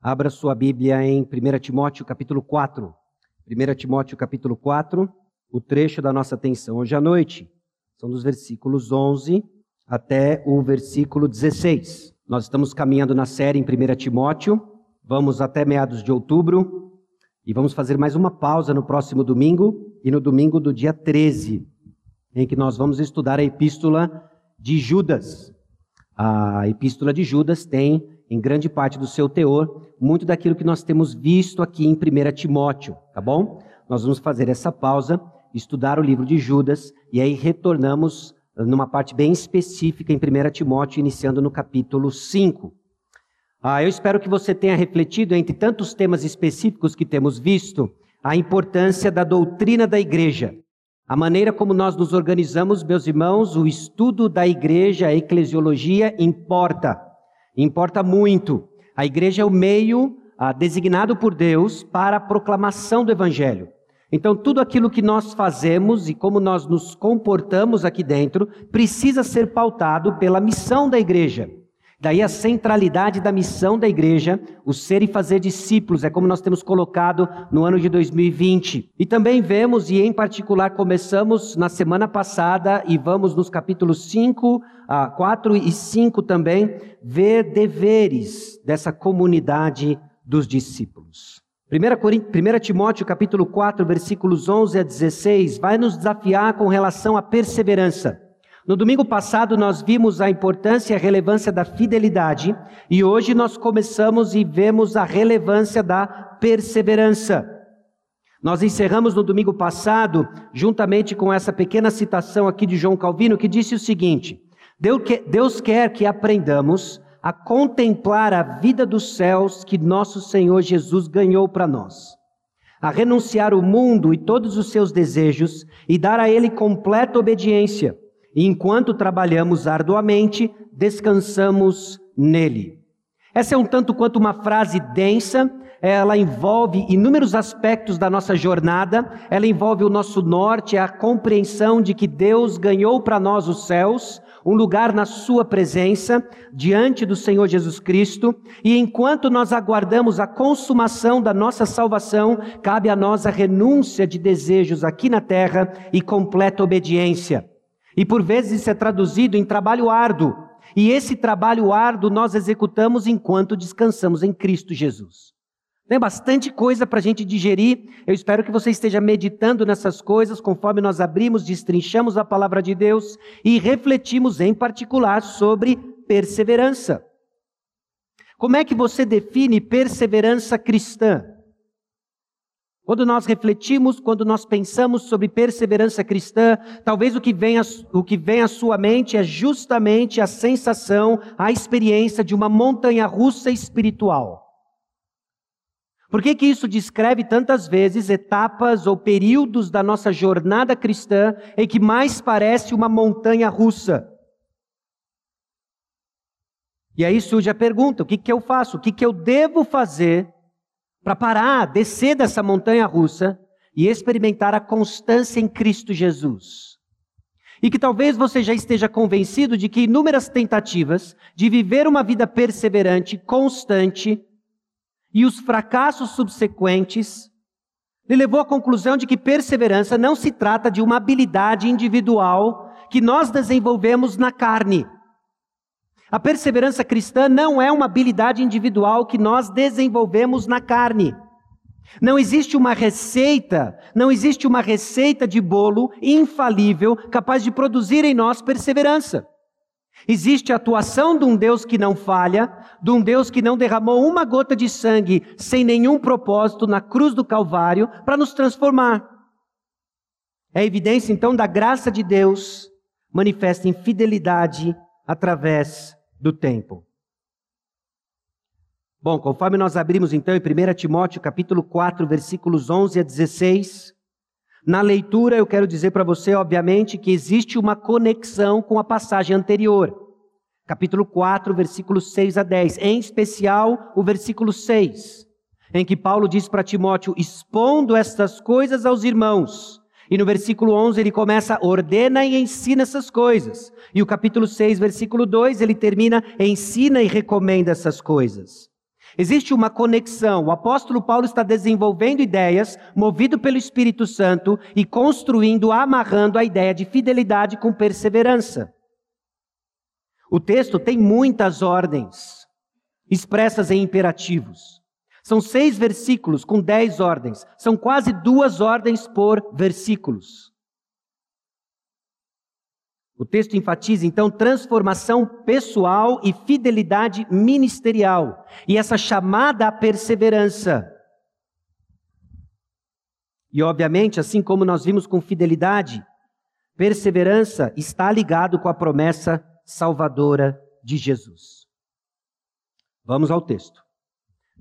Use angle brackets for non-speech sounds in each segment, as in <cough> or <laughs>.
Abra sua Bíblia em 1 Timóteo capítulo 4. 1 Timóteo capítulo 4, o trecho da nossa atenção hoje à noite. São dos versículos 11 até o versículo 16. Nós estamos caminhando na série em 1 Timóteo, vamos até meados de outubro e vamos fazer mais uma pausa no próximo domingo e no domingo do dia 13, em que nós vamos estudar a epístola de Judas. A epístola de Judas tem em grande parte do seu teor, muito daquilo que nós temos visto aqui em 1 Timóteo, tá bom? Nós vamos fazer essa pausa, estudar o livro de Judas e aí retornamos numa parte bem específica em 1 Timóteo, iniciando no capítulo 5. Ah, eu espero que você tenha refletido, entre tantos temas específicos que temos visto, a importância da doutrina da igreja. A maneira como nós nos organizamos, meus irmãos, o estudo da igreja, a eclesiologia, importa. Importa muito. A igreja é o meio ah, designado por Deus para a proclamação do Evangelho. Então, tudo aquilo que nós fazemos e como nós nos comportamos aqui dentro precisa ser pautado pela missão da igreja. Daí a centralidade da missão da igreja, o ser e fazer discípulos, é como nós temos colocado no ano de 2020. E também vemos, e em particular começamos na semana passada, e vamos nos capítulos 5, 4 e 5 também, ver deveres dessa comunidade dos discípulos. 1 Timóteo capítulo 4, versículos 11 a 16, vai nos desafiar com relação à perseverança. No domingo passado nós vimos a importância e a relevância da fidelidade e hoje nós começamos e vemos a relevância da perseverança. Nós encerramos no domingo passado, juntamente com essa pequena citação aqui de João Calvino, que disse o seguinte: Deus quer que aprendamos a contemplar a vida dos céus que nosso Senhor Jesus ganhou para nós, a renunciar o mundo e todos os seus desejos e dar a Ele completa obediência. Enquanto trabalhamos arduamente, descansamos nele. Essa é um tanto quanto uma frase densa, ela envolve inúmeros aspectos da nossa jornada, ela envolve o nosso norte, a compreensão de que Deus ganhou para nós os céus, um lugar na Sua presença, diante do Senhor Jesus Cristo, e enquanto nós aguardamos a consumação da nossa salvação, cabe a nós a renúncia de desejos aqui na terra e completa obediência. E por vezes isso é traduzido em trabalho árduo. E esse trabalho árduo nós executamos enquanto descansamos em Cristo Jesus. Tem bastante coisa para a gente digerir. Eu espero que você esteja meditando nessas coisas conforme nós abrimos, destrinchamos a palavra de Deus e refletimos em particular sobre perseverança. Como é que você define perseverança cristã? Quando nós refletimos, quando nós pensamos sobre perseverança cristã, talvez o que vem, a, o que vem à sua mente é justamente a sensação, a experiência de uma montanha russa espiritual. Por que, que isso descreve tantas vezes etapas ou períodos da nossa jornada cristã em que mais parece uma montanha russa? E aí surge a pergunta: o que, que eu faço? O que, que eu devo fazer para parar, descer dessa montanha russa e experimentar a constância em Cristo Jesus. E que talvez você já esteja convencido de que inúmeras tentativas de viver uma vida perseverante, constante, e os fracassos subsequentes lhe levou à conclusão de que perseverança não se trata de uma habilidade individual que nós desenvolvemos na carne. A perseverança cristã não é uma habilidade individual que nós desenvolvemos na carne. Não existe uma receita, não existe uma receita de bolo infalível capaz de produzir em nós perseverança. Existe a atuação de um Deus que não falha, de um Deus que não derramou uma gota de sangue sem nenhum propósito na cruz do Calvário para nos transformar. É evidência então da graça de Deus manifesta em fidelidade através do tempo. Bom, conforme nós abrimos então em 1 Timóteo capítulo 4, versículos 11 a 16, na leitura eu quero dizer para você, obviamente, que existe uma conexão com a passagem anterior. Capítulo 4, versículos 6 a 10, em especial o versículo 6, em que Paulo diz para Timóteo: expondo estas coisas aos irmãos, e no versículo 11 ele começa, ordena e ensina essas coisas. E o capítulo 6, versículo 2, ele termina, ensina e recomenda essas coisas. Existe uma conexão. O apóstolo Paulo está desenvolvendo ideias, movido pelo Espírito Santo e construindo, amarrando a ideia de fidelidade com perseverança. O texto tem muitas ordens expressas em imperativos. São seis versículos com dez ordens. São quase duas ordens por versículos. O texto enfatiza então transformação pessoal e fidelidade ministerial, e essa chamada à perseverança. E obviamente, assim como nós vimos com fidelidade, perseverança está ligado com a promessa salvadora de Jesus. Vamos ao texto.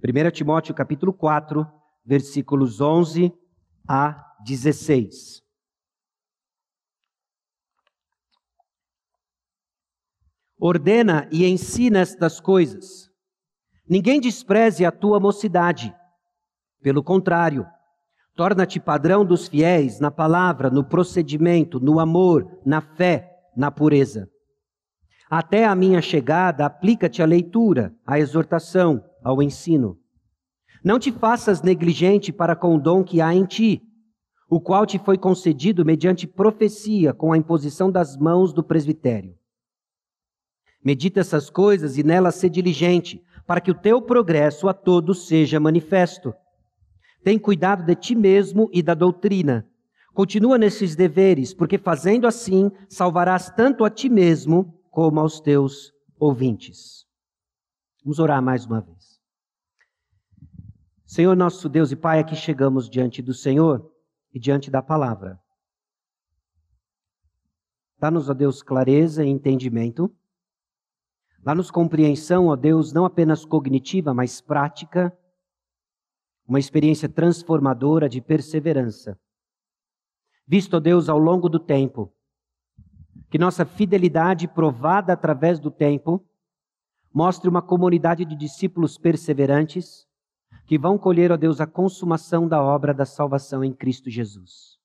1 Timóteo capítulo 4, versículos 11 a 16. Ordena e ensina estas coisas. Ninguém despreze a tua mocidade. Pelo contrário, torna-te padrão dos fiéis na palavra, no procedimento, no amor, na fé, na pureza. Até a minha chegada, aplica-te à leitura, à exortação, ao ensino. Não te faças negligente para com o dom que há em ti, o qual te foi concedido mediante profecia com a imposição das mãos do presbitério. Medita essas coisas e nelas ser diligente, para que o teu progresso a todos seja manifesto. Tem cuidado de ti mesmo e da doutrina. Continua nesses deveres, porque fazendo assim salvarás tanto a ti mesmo como aos teus ouvintes. Vamos orar mais uma vez. Senhor nosso Deus e Pai, aqui chegamos diante do Senhor e diante da palavra. Dá-nos, ó Deus, clareza e entendimento. Dá-nos compreensão, ó Deus, não apenas cognitiva, mas prática, uma experiência transformadora de perseverança. Visto, ó Deus, ao longo do tempo, que nossa fidelidade provada através do tempo mostre uma comunidade de discípulos perseverantes que vão colher, ó Deus, a consumação da obra da salvação em Cristo Jesus.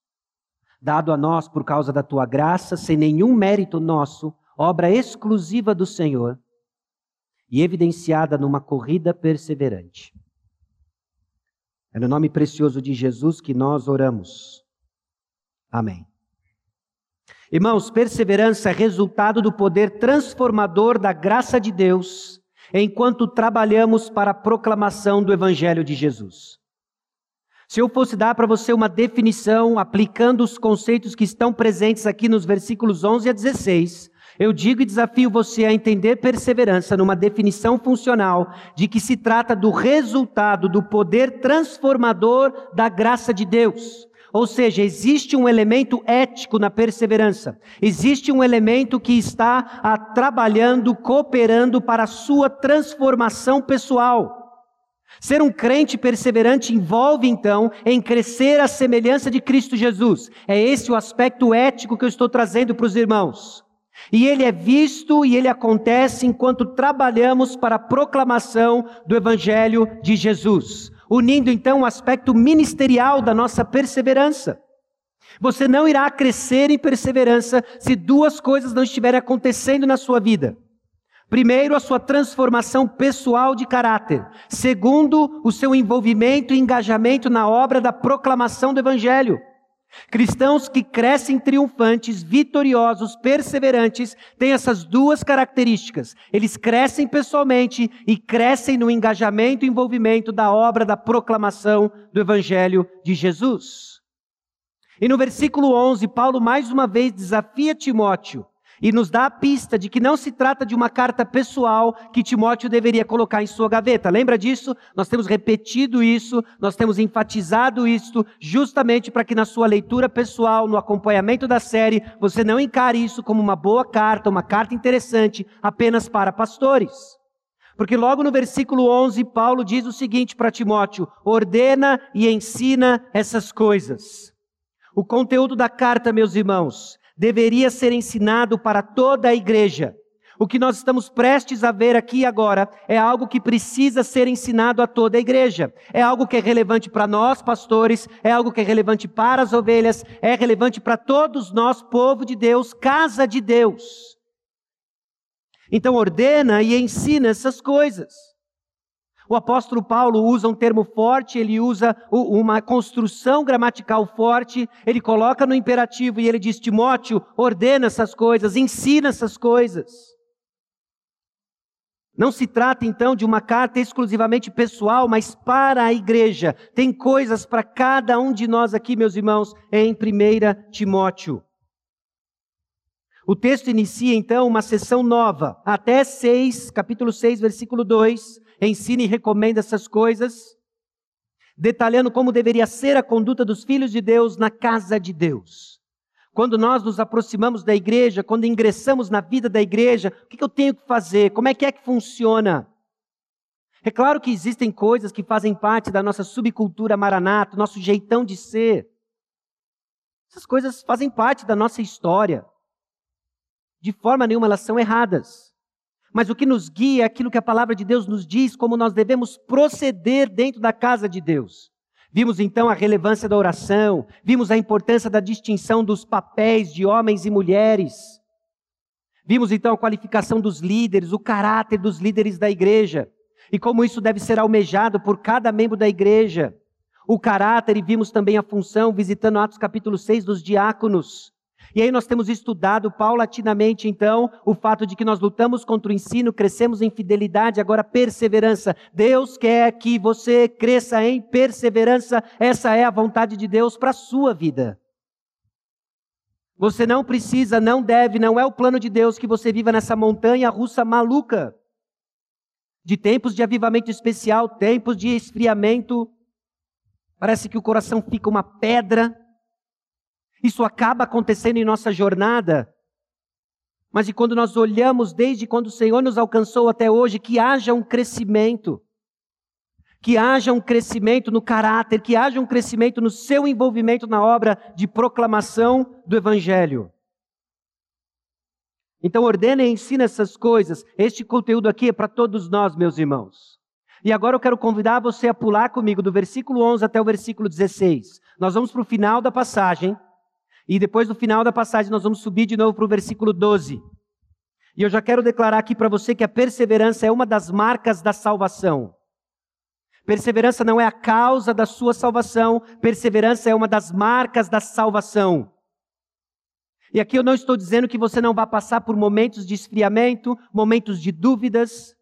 Dado a nós por causa da tua graça, sem nenhum mérito nosso, obra exclusiva do Senhor e evidenciada numa corrida perseverante. É no nome precioso de Jesus que nós oramos. Amém. Irmãos, perseverança é resultado do poder transformador da graça de Deus enquanto trabalhamos para a proclamação do Evangelho de Jesus. Se eu fosse dar para você uma definição aplicando os conceitos que estão presentes aqui nos versículos 11 a 16, eu digo e desafio você a entender perseverança numa definição funcional de que se trata do resultado do poder transformador da graça de Deus. Ou seja, existe um elemento ético na perseverança. Existe um elemento que está a, trabalhando, cooperando para a sua transformação pessoal. Ser um crente perseverante envolve, então, em crescer à semelhança de Cristo Jesus. É esse o aspecto ético que eu estou trazendo para os irmãos. E ele é visto e ele acontece enquanto trabalhamos para a proclamação do Evangelho de Jesus unindo então o aspecto ministerial da nossa perseverança. Você não irá crescer em perseverança se duas coisas não estiverem acontecendo na sua vida. Primeiro, a sua transformação pessoal de caráter. Segundo, o seu envolvimento e engajamento na obra da proclamação do Evangelho. Cristãos que crescem triunfantes, vitoriosos, perseverantes, têm essas duas características. Eles crescem pessoalmente e crescem no engajamento e envolvimento da obra da proclamação do Evangelho de Jesus. E no versículo 11, Paulo mais uma vez desafia Timóteo e nos dá a pista de que não se trata de uma carta pessoal que Timóteo deveria colocar em sua gaveta. Lembra disso? Nós temos repetido isso, nós temos enfatizado isso, justamente para que na sua leitura pessoal, no acompanhamento da série, você não encare isso como uma boa carta, uma carta interessante apenas para pastores. Porque logo no versículo 11, Paulo diz o seguinte para Timóteo: ordena e ensina essas coisas. O conteúdo da carta, meus irmãos, deveria ser ensinado para toda a igreja. O que nós estamos prestes a ver aqui agora é algo que precisa ser ensinado a toda a igreja. É algo que é relevante para nós, pastores, é algo que é relevante para as ovelhas, é relevante para todos nós, povo de Deus, casa de Deus. Então ordena e ensina essas coisas. O apóstolo Paulo usa um termo forte, ele usa uma construção gramatical forte, ele coloca no imperativo e ele diz: Timóteo, ordena essas coisas, ensina essas coisas. Não se trata então de uma carta exclusivamente pessoal, mas para a igreja. Tem coisas para cada um de nós aqui, meus irmãos, em 1 Timóteo. O texto inicia então uma sessão nova, até 6, capítulo 6, versículo 2, ensina e recomenda essas coisas, detalhando como deveria ser a conduta dos filhos de Deus na casa de Deus. Quando nós nos aproximamos da igreja, quando ingressamos na vida da igreja, o que eu tenho que fazer? Como é que é que funciona? É claro que existem coisas que fazem parte da nossa subcultura maranata, nosso jeitão de ser. Essas coisas fazem parte da nossa história. De forma nenhuma elas são erradas mas o que nos guia é aquilo que a palavra de Deus nos diz, como nós devemos proceder dentro da casa de Deus. Vimos então a relevância da oração, vimos a importância da distinção dos papéis de homens e mulheres. Vimos então a qualificação dos líderes, o caráter dos líderes da igreja e como isso deve ser almejado por cada membro da igreja. O caráter, e vimos também a função, visitando Atos capítulo 6 dos diáconos. E aí nós temos estudado paulatinamente, então, o fato de que nós lutamos contra o ensino, crescemos em fidelidade, agora perseverança. Deus quer que você cresça em perseverança. Essa é a vontade de Deus para a sua vida. Você não precisa, não deve, não é o plano de Deus que você viva nessa montanha russa maluca. De tempos de avivamento especial, tempos de esfriamento. Parece que o coração fica uma pedra. Isso acaba acontecendo em nossa jornada. Mas e quando nós olhamos desde quando o Senhor nos alcançou até hoje, que haja um crescimento. Que haja um crescimento no caráter, que haja um crescimento no seu envolvimento na obra de proclamação do Evangelho. Então ordena e ensina essas coisas. Este conteúdo aqui é para todos nós, meus irmãos. E agora eu quero convidar você a pular comigo do versículo 11 até o versículo 16. Nós vamos para o final da passagem. E depois do final da passagem nós vamos subir de novo para o versículo 12. E eu já quero declarar aqui para você que a perseverança é uma das marcas da salvação. Perseverança não é a causa da sua salvação, perseverança é uma das marcas da salvação. E aqui eu não estou dizendo que você não vai passar por momentos de esfriamento, momentos de dúvidas,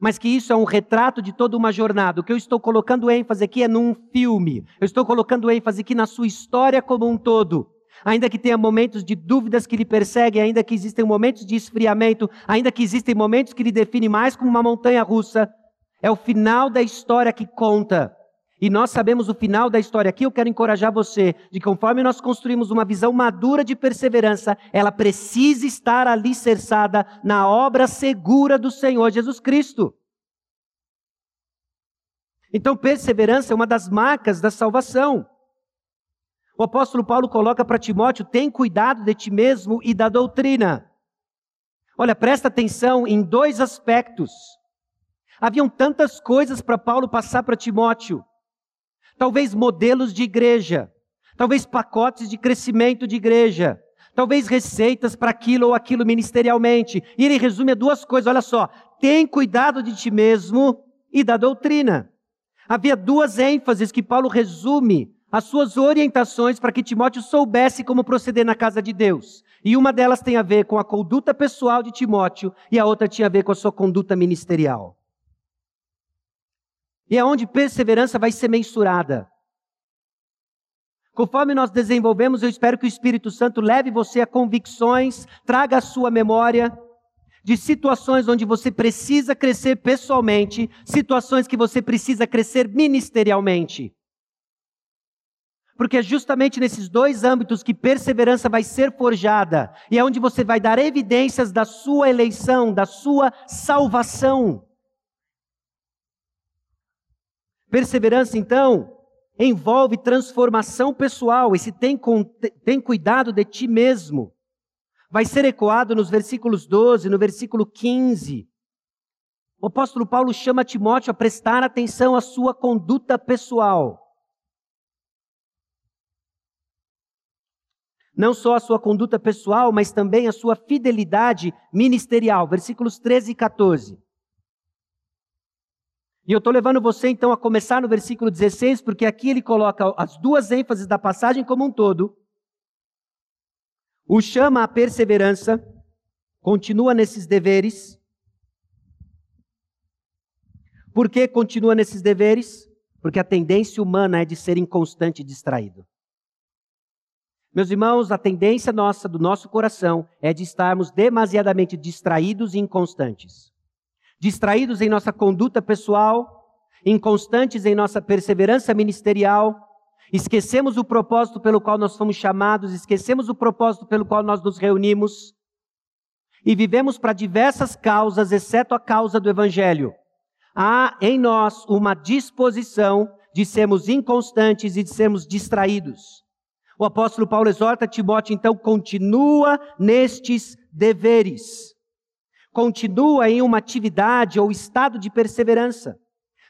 mas que isso é um retrato de toda uma jornada. O que eu estou colocando ênfase aqui é num filme. Eu estou colocando ênfase aqui na sua história como um todo. Ainda que tenha momentos de dúvidas que lhe perseguem, ainda que existem momentos de esfriamento, ainda que existem momentos que lhe definem mais como uma montanha russa, é o final da história que conta. E nós sabemos o final da história. Aqui eu quero encorajar você de conforme nós construímos uma visão madura de perseverança, ela precisa estar alicerçada na obra segura do Senhor Jesus Cristo. Então, perseverança é uma das marcas da salvação. O apóstolo Paulo coloca para Timóteo: tem cuidado de ti mesmo e da doutrina. Olha, presta atenção em dois aspectos. Haviam tantas coisas para Paulo passar para Timóteo talvez modelos de igreja, talvez pacotes de crescimento de igreja, talvez receitas para aquilo ou aquilo ministerialmente. E ele resume a duas coisas: olha só, tem cuidado de ti mesmo e da doutrina. Havia duas ênfases que Paulo resume as suas orientações para que Timóteo soubesse como proceder na casa de Deus. E uma delas tem a ver com a conduta pessoal de Timóteo e a outra tinha a ver com a sua conduta ministerial. E é onde perseverança vai ser mensurada. Conforme nós desenvolvemos, eu espero que o Espírito Santo leve você a convicções, traga a sua memória de situações onde você precisa crescer pessoalmente, situações que você precisa crescer ministerialmente. Porque é justamente nesses dois âmbitos que perseverança vai ser forjada, e é onde você vai dar evidências da sua eleição, da sua salvação. Perseverança, então, envolve transformação pessoal. Esse tem, tem cuidado de ti mesmo. Vai ser ecoado nos versículos 12, no versículo 15. O apóstolo Paulo chama Timóteo a prestar atenção à sua conduta pessoal. Não só a sua conduta pessoal, mas também a sua fidelidade ministerial. Versículos 13 e 14. E eu estou levando você então a começar no versículo 16, porque aqui ele coloca as duas ênfases da passagem como um todo. O chama à perseverança, continua nesses deveres. Por que continua nesses deveres? Porque a tendência humana é de ser inconstante e distraído. Meus irmãos, a tendência nossa, do nosso coração, é de estarmos demasiadamente distraídos e inconstantes distraídos em nossa conduta pessoal, inconstantes em nossa perseverança ministerial, esquecemos o propósito pelo qual nós fomos chamados, esquecemos o propósito pelo qual nós nos reunimos e vivemos para diversas causas, exceto a causa do Evangelho. Há em nós uma disposição de sermos inconstantes e de sermos distraídos. O apóstolo Paulo exorta Timóteo, então, continua nestes deveres continua em uma atividade ou estado de perseverança,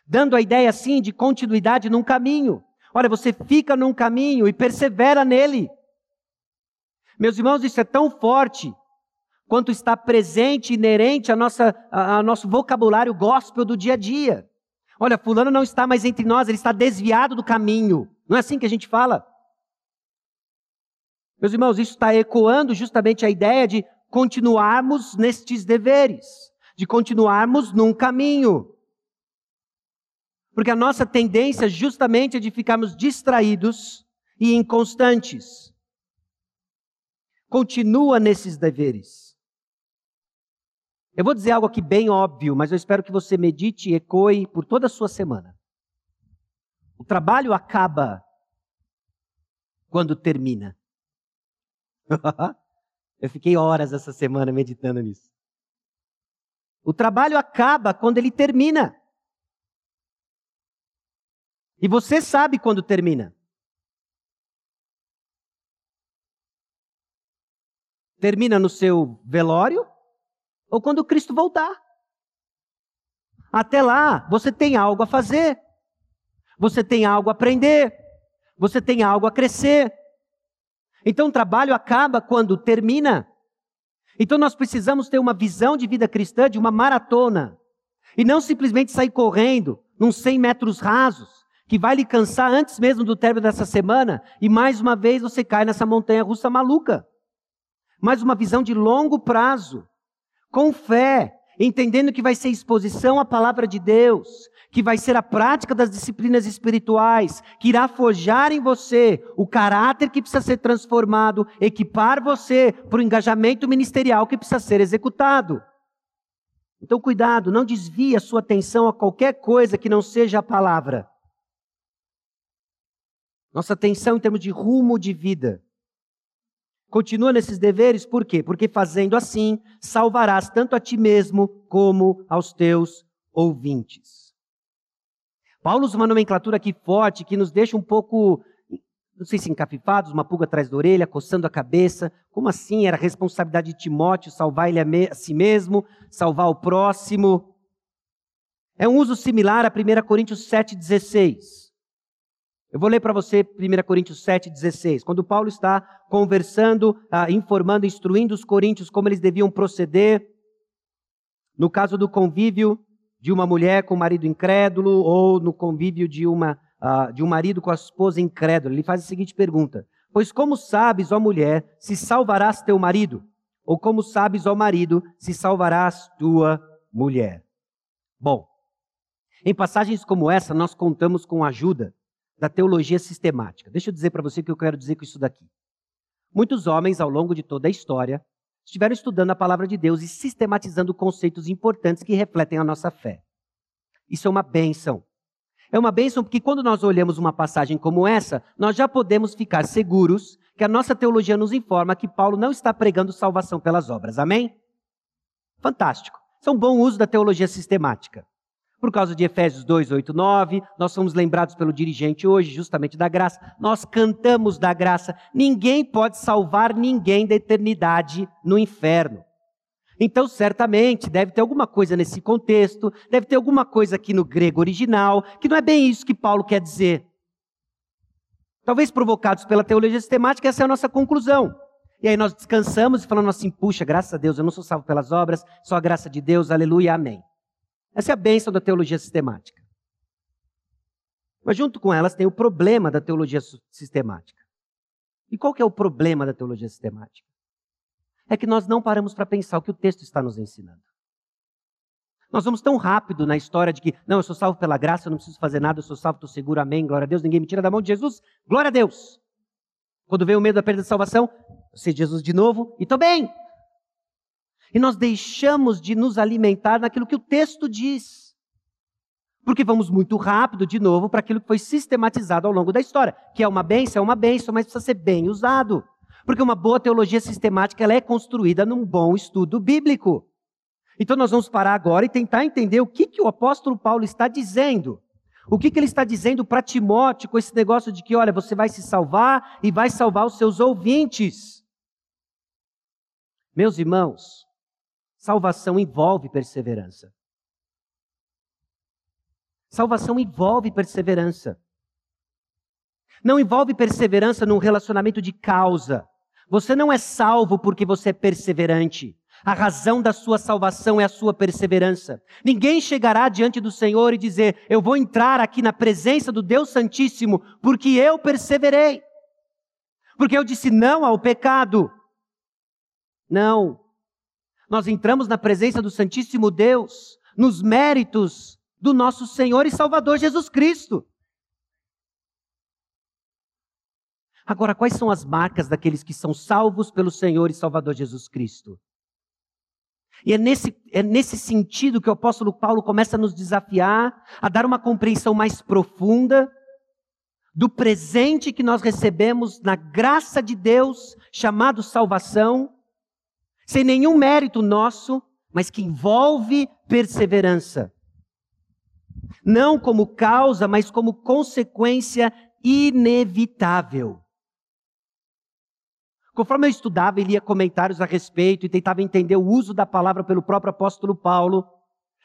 dando a ideia assim de continuidade num caminho. Olha, você fica num caminho e persevera nele. Meus irmãos, isso é tão forte quanto está presente, inerente ao nosso vocabulário gospel do dia a dia. Olha, fulano não está mais entre nós, ele está desviado do caminho. Não é assim que a gente fala? Meus irmãos, isso está ecoando justamente a ideia de continuarmos nestes deveres, de continuarmos num caminho. Porque a nossa tendência justamente é de ficarmos distraídos e inconstantes. Continua nesses deveres. Eu vou dizer algo aqui bem óbvio, mas eu espero que você medite e ecoe por toda a sua semana. O trabalho acaba quando termina. <laughs> Eu fiquei horas essa semana meditando nisso. O trabalho acaba quando ele termina. E você sabe quando termina. Termina no seu velório ou quando Cristo voltar. Até lá, você tem algo a fazer. Você tem algo a aprender. Você tem algo a crescer. Então o trabalho acaba quando termina. Então nós precisamos ter uma visão de vida cristã, de uma maratona. E não simplesmente sair correndo nos 100 metros rasos, que vai lhe cansar antes mesmo do término dessa semana, e mais uma vez você cai nessa montanha russa maluca. Mais uma visão de longo prazo, com fé, entendendo que vai ser exposição à palavra de Deus, que vai ser a prática das disciplinas espirituais, que irá forjar em você o caráter que precisa ser transformado, equipar você para o engajamento ministerial que precisa ser executado. Então, cuidado, não desvie a sua atenção a qualquer coisa que não seja a palavra. Nossa atenção em termos de rumo de vida. Continua nesses deveres, por quê? Porque fazendo assim, salvarás tanto a ti mesmo como aos teus ouvintes. Paulo usa uma nomenclatura aqui forte que nos deixa um pouco, não sei se encafifados, uma pulga atrás da orelha, coçando a cabeça. Como assim? Era responsabilidade de Timóteo salvar ele a, si mesmo, salvar o próximo. É um uso similar a 1 Coríntios 7,16. Eu vou ler para você 1 Coríntios 7,16. Quando Paulo está conversando, ah, informando, instruindo os coríntios como eles deviam proceder, no caso do convívio de uma mulher com o marido incrédulo ou no convívio de, uma, uh, de um marido com a esposa incrédula. Ele faz a seguinte pergunta: Pois como sabes, ó mulher, se salvarás teu marido? Ou como sabes, ó marido, se salvarás tua mulher? Bom, em passagens como essa, nós contamos com a ajuda da teologia sistemática. Deixa eu dizer para você o que eu quero dizer com isso daqui. Muitos homens, ao longo de toda a história, estiveram estudando a palavra de Deus e sistematizando conceitos importantes que refletem a nossa fé. Isso é uma bênção. É uma bênção porque quando nós olhamos uma passagem como essa, nós já podemos ficar seguros que a nossa teologia nos informa que Paulo não está pregando salvação pelas obras. Amém? Fantástico. Isso é um bom uso da teologia sistemática. Por causa de Efésios 2, 8, 9, nós somos lembrados pelo dirigente hoje, justamente da graça. Nós cantamos da graça. Ninguém pode salvar ninguém da eternidade no inferno. Então, certamente, deve ter alguma coisa nesse contexto, deve ter alguma coisa aqui no grego original, que não é bem isso que Paulo quer dizer. Talvez provocados pela teologia sistemática, essa é a nossa conclusão. E aí nós descansamos e falamos assim: puxa, graças a Deus, eu não sou salvo pelas obras, só a graça de Deus, aleluia, amém. Essa é a bênção da teologia sistemática. Mas junto com elas tem o problema da teologia sistemática. E qual que é o problema da teologia sistemática? É que nós não paramos para pensar o que o texto está nos ensinando. Nós vamos tão rápido na história de que, não, eu sou salvo pela graça, eu não preciso fazer nada, eu sou salvo, estou seguro, amém, glória a Deus, ninguém me tira da mão de Jesus, glória a Deus. Quando vem o medo da perda de salvação, eu sei Jesus de novo e estou bem. E nós deixamos de nos alimentar naquilo que o texto diz. Porque vamos muito rápido, de novo, para aquilo que foi sistematizado ao longo da história. Que é uma benção, é uma benção, mas precisa ser bem usado. Porque uma boa teologia sistemática ela é construída num bom estudo bíblico. Então nós vamos parar agora e tentar entender o que, que o apóstolo Paulo está dizendo. O que, que ele está dizendo para Timóteo com esse negócio de que, olha, você vai se salvar e vai salvar os seus ouvintes. Meus irmãos, salvação envolve perseverança. Salvação envolve perseverança. Não envolve perseverança num relacionamento de causa. Você não é salvo porque você é perseverante. A razão da sua salvação é a sua perseverança. Ninguém chegará diante do Senhor e dizer: Eu vou entrar aqui na presença do Deus Santíssimo porque eu perseverei. Porque eu disse não ao pecado. Não. Nós entramos na presença do Santíssimo Deus nos méritos do nosso Senhor e Salvador Jesus Cristo. Agora, quais são as marcas daqueles que são salvos pelo Senhor e Salvador Jesus Cristo? E é nesse, é nesse sentido que o apóstolo Paulo começa a nos desafiar a dar uma compreensão mais profunda do presente que nós recebemos na graça de Deus, chamado salvação, sem nenhum mérito nosso, mas que envolve perseverança. Não como causa, mas como consequência inevitável. Conforme eu estudava e lia comentários a respeito e tentava entender o uso da palavra pelo próprio apóstolo Paulo,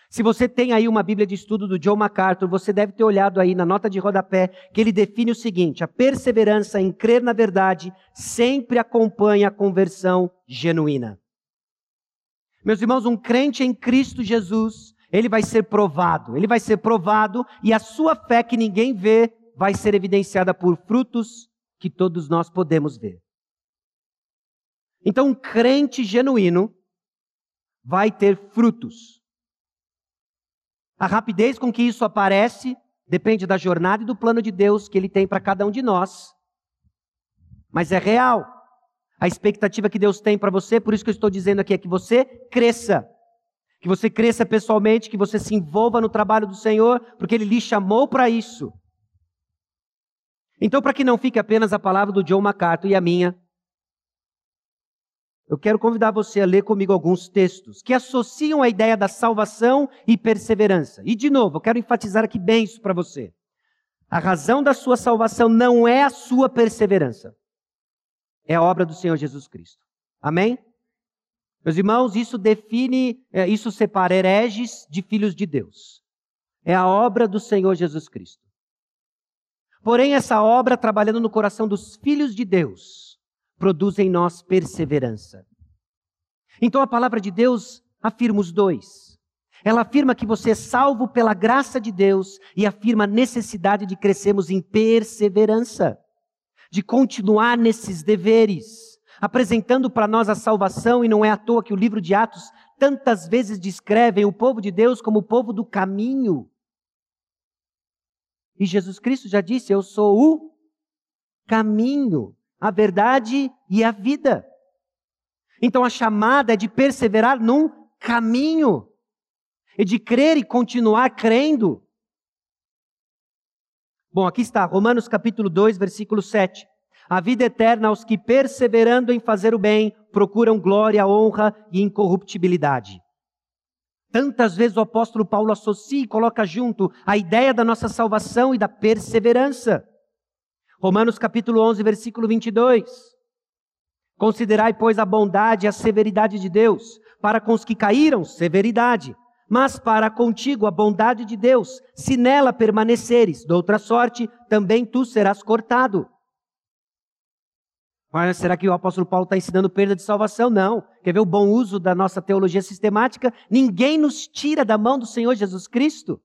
se você tem aí uma Bíblia de estudo do John MacArthur, você deve ter olhado aí na nota de rodapé que ele define o seguinte: a perseverança em crer na verdade sempre acompanha a conversão genuína. Meus irmãos, um crente em Cristo Jesus, ele vai ser provado, ele vai ser provado e a sua fé que ninguém vê vai ser evidenciada por frutos que todos nós podemos ver. Então, um crente genuíno vai ter frutos. A rapidez com que isso aparece depende da jornada e do plano de Deus que ele tem para cada um de nós. Mas é real. A expectativa que Deus tem para você, por isso que eu estou dizendo aqui, é que você cresça. Que você cresça pessoalmente, que você se envolva no trabalho do Senhor, porque Ele lhe chamou para isso. Então, para que não fique apenas a palavra do John MacArthur e a minha, eu quero convidar você a ler comigo alguns textos que associam a ideia da salvação e perseverança. E, de novo, eu quero enfatizar aqui bem isso para você. A razão da sua salvação não é a sua perseverança, é a obra do Senhor Jesus Cristo. Amém? Meus irmãos, isso define, é, isso separa hereges de filhos de Deus. É a obra do Senhor Jesus Cristo. Porém, essa obra, trabalhando no coração dos filhos de Deus, produz em nós perseverança. Então a palavra de Deus afirma os dois. Ela afirma que você é salvo pela graça de Deus e afirma a necessidade de crescermos em perseverança, de continuar nesses deveres, apresentando para nós a salvação, e não é à toa que o livro de Atos tantas vezes descreve o povo de Deus como o povo do caminho. E Jesus Cristo já disse: Eu sou o caminho a verdade e a vida. Então a chamada é de perseverar num caminho, e de crer e continuar crendo. Bom, aqui está, Romanos capítulo 2, versículo 7. A vida eterna aos que, perseverando em fazer o bem, procuram glória, honra e incorruptibilidade. Tantas vezes o apóstolo Paulo associa e coloca junto a ideia da nossa salvação e da perseverança. Romanos capítulo 11, versículo 22. Considerai, pois, a bondade e a severidade de Deus, para com os que caíram, severidade, mas para contigo a bondade de Deus, se nela permaneceres, de outra sorte, também tu serás cortado. Mas será que o apóstolo Paulo está ensinando perda de salvação? Não. Quer ver o bom uso da nossa teologia sistemática? Ninguém nos tira da mão do Senhor Jesus Cristo.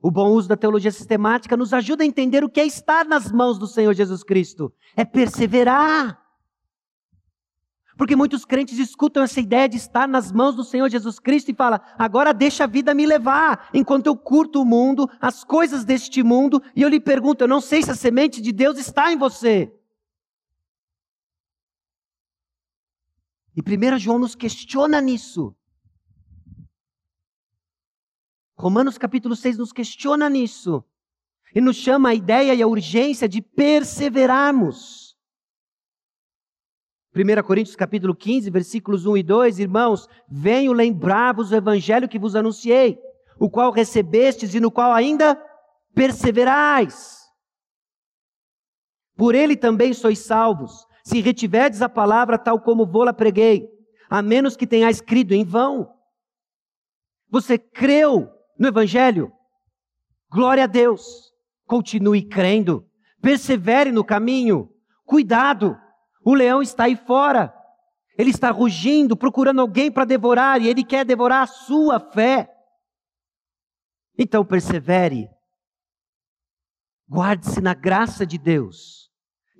O bom uso da teologia sistemática nos ajuda a entender o que é estar nas mãos do Senhor Jesus Cristo. É perseverar. Porque muitos crentes escutam essa ideia de estar nas mãos do Senhor Jesus Cristo e fala: agora deixa a vida me levar, enquanto eu curto o mundo, as coisas deste mundo, e eu lhe pergunto: eu não sei se a semente de Deus está em você. E 1 João nos questiona nisso. Romanos capítulo 6 nos questiona nisso. E nos chama a ideia e a urgência de perseverarmos. 1 Coríntios capítulo 15, versículos 1 e 2, irmãos, venho lembrar-vos o evangelho que vos anunciei, o qual recebestes e no qual ainda perseverais. Por ele também sois salvos, se retiverdes a palavra tal como vou-la preguei, a menos que tenhais crido em vão. Você creu no evangelho? Glória a Deus. Continue crendo, persevere no caminho. Cuidado, o leão está aí fora. Ele está rugindo, procurando alguém para devorar, e ele quer devorar a sua fé. Então persevere. Guarde-se na graça de Deus.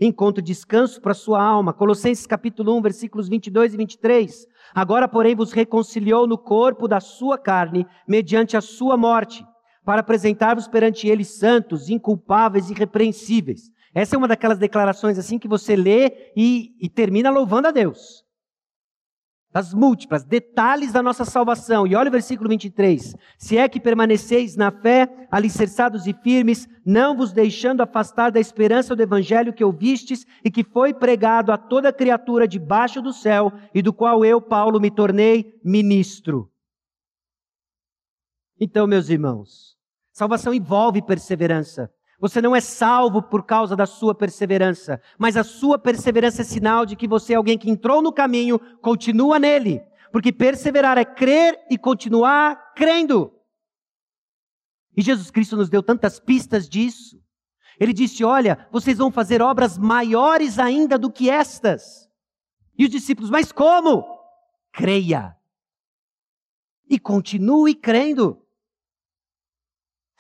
Encontre descanso para sua alma. Colossenses capítulo 1, versículos 22 e 23. Agora, porém, vos reconciliou no corpo da sua carne, mediante a sua morte, para apresentar-vos perante ele santos, inculpáveis e irrepreensíveis, essa é uma daquelas declarações assim que você lê e, e termina louvando a Deus. Das múltiplas, detalhes da nossa salvação. E olha o versículo 23. Se é que permaneceis na fé, alicerçados e firmes, não vos deixando afastar da esperança do evangelho que ouvistes e que foi pregado a toda criatura debaixo do céu e do qual eu, Paulo, me tornei ministro. Então, meus irmãos, salvação envolve perseverança. Você não é salvo por causa da sua perseverança, mas a sua perseverança é sinal de que você é alguém que entrou no caminho, continua nele. Porque perseverar é crer e continuar crendo. E Jesus Cristo nos deu tantas pistas disso. Ele disse: Olha, vocês vão fazer obras maiores ainda do que estas. E os discípulos, mas como? Creia. E continue crendo.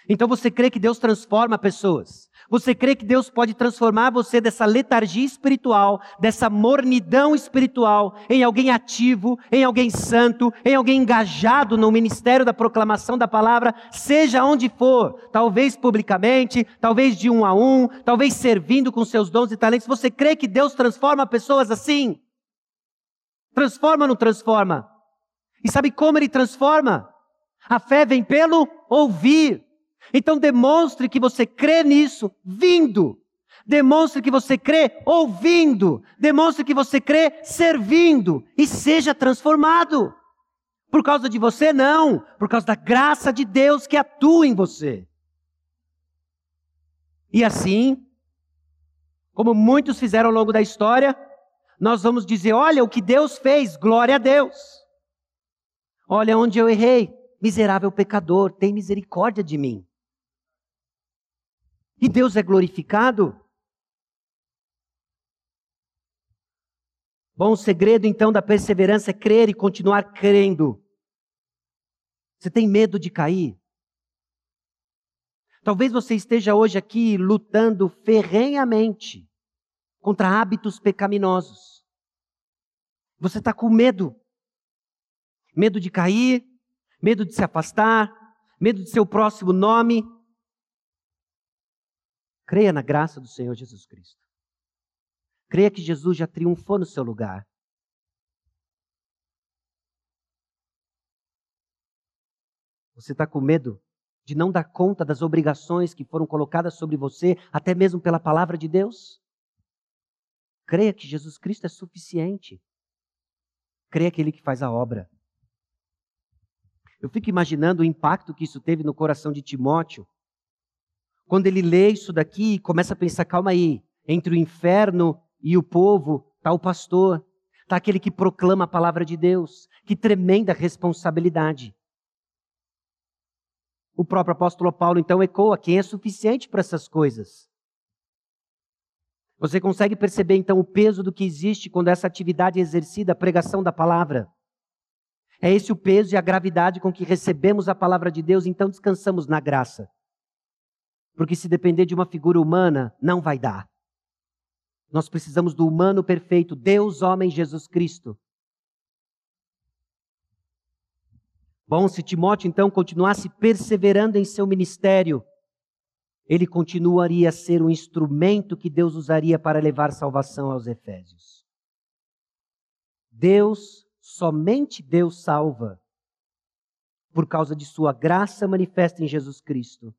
Então você crê que Deus transforma pessoas. Você crê que Deus pode transformar você dessa letargia espiritual, dessa mornidão espiritual, em alguém ativo, em alguém santo, em alguém engajado no ministério da proclamação da palavra, seja onde for, talvez publicamente, talvez de um a um, talvez servindo com seus dons e talentos. Você crê que Deus transforma pessoas assim? Transforma ou não transforma? E sabe como ele transforma? A fé vem pelo ouvir. Então demonstre que você crê nisso vindo. Demonstre que você crê ouvindo. Demonstre que você crê servindo. E seja transformado. Por causa de você, não. Por causa da graça de Deus que atua em você. E assim, como muitos fizeram ao longo da história, nós vamos dizer: olha o que Deus fez, glória a Deus. Olha onde eu errei, miserável pecador, tem misericórdia de mim. E Deus é glorificado? Bom, o segredo então da perseverança é crer e continuar crendo. Você tem medo de cair? Talvez você esteja hoje aqui lutando ferrenhamente contra hábitos pecaminosos. Você está com medo. Medo de cair, medo de se afastar, medo de seu próximo nome, Creia na graça do Senhor Jesus Cristo. Creia que Jesus já triunfou no seu lugar. Você está com medo de não dar conta das obrigações que foram colocadas sobre você, até mesmo pela palavra de Deus? Creia que Jesus Cristo é suficiente. Creia que Ele que faz a obra. Eu fico imaginando o impacto que isso teve no coração de Timóteo, quando ele lê isso daqui e começa a pensar, calma aí, entre o inferno e o povo está o pastor, está aquele que proclama a palavra de Deus. Que tremenda responsabilidade. O próprio apóstolo Paulo então ecoa: quem é suficiente para essas coisas? Você consegue perceber então o peso do que existe quando essa atividade é exercida, a pregação da palavra? É esse o peso e a gravidade com que recebemos a palavra de Deus, então descansamos na graça. Porque se depender de uma figura humana, não vai dar. Nós precisamos do humano perfeito, Deus, homem, Jesus Cristo. Bom, se Timóteo então continuasse perseverando em seu ministério, ele continuaria a ser o instrumento que Deus usaria para levar salvação aos Efésios. Deus, somente Deus salva, por causa de sua graça manifesta em Jesus Cristo.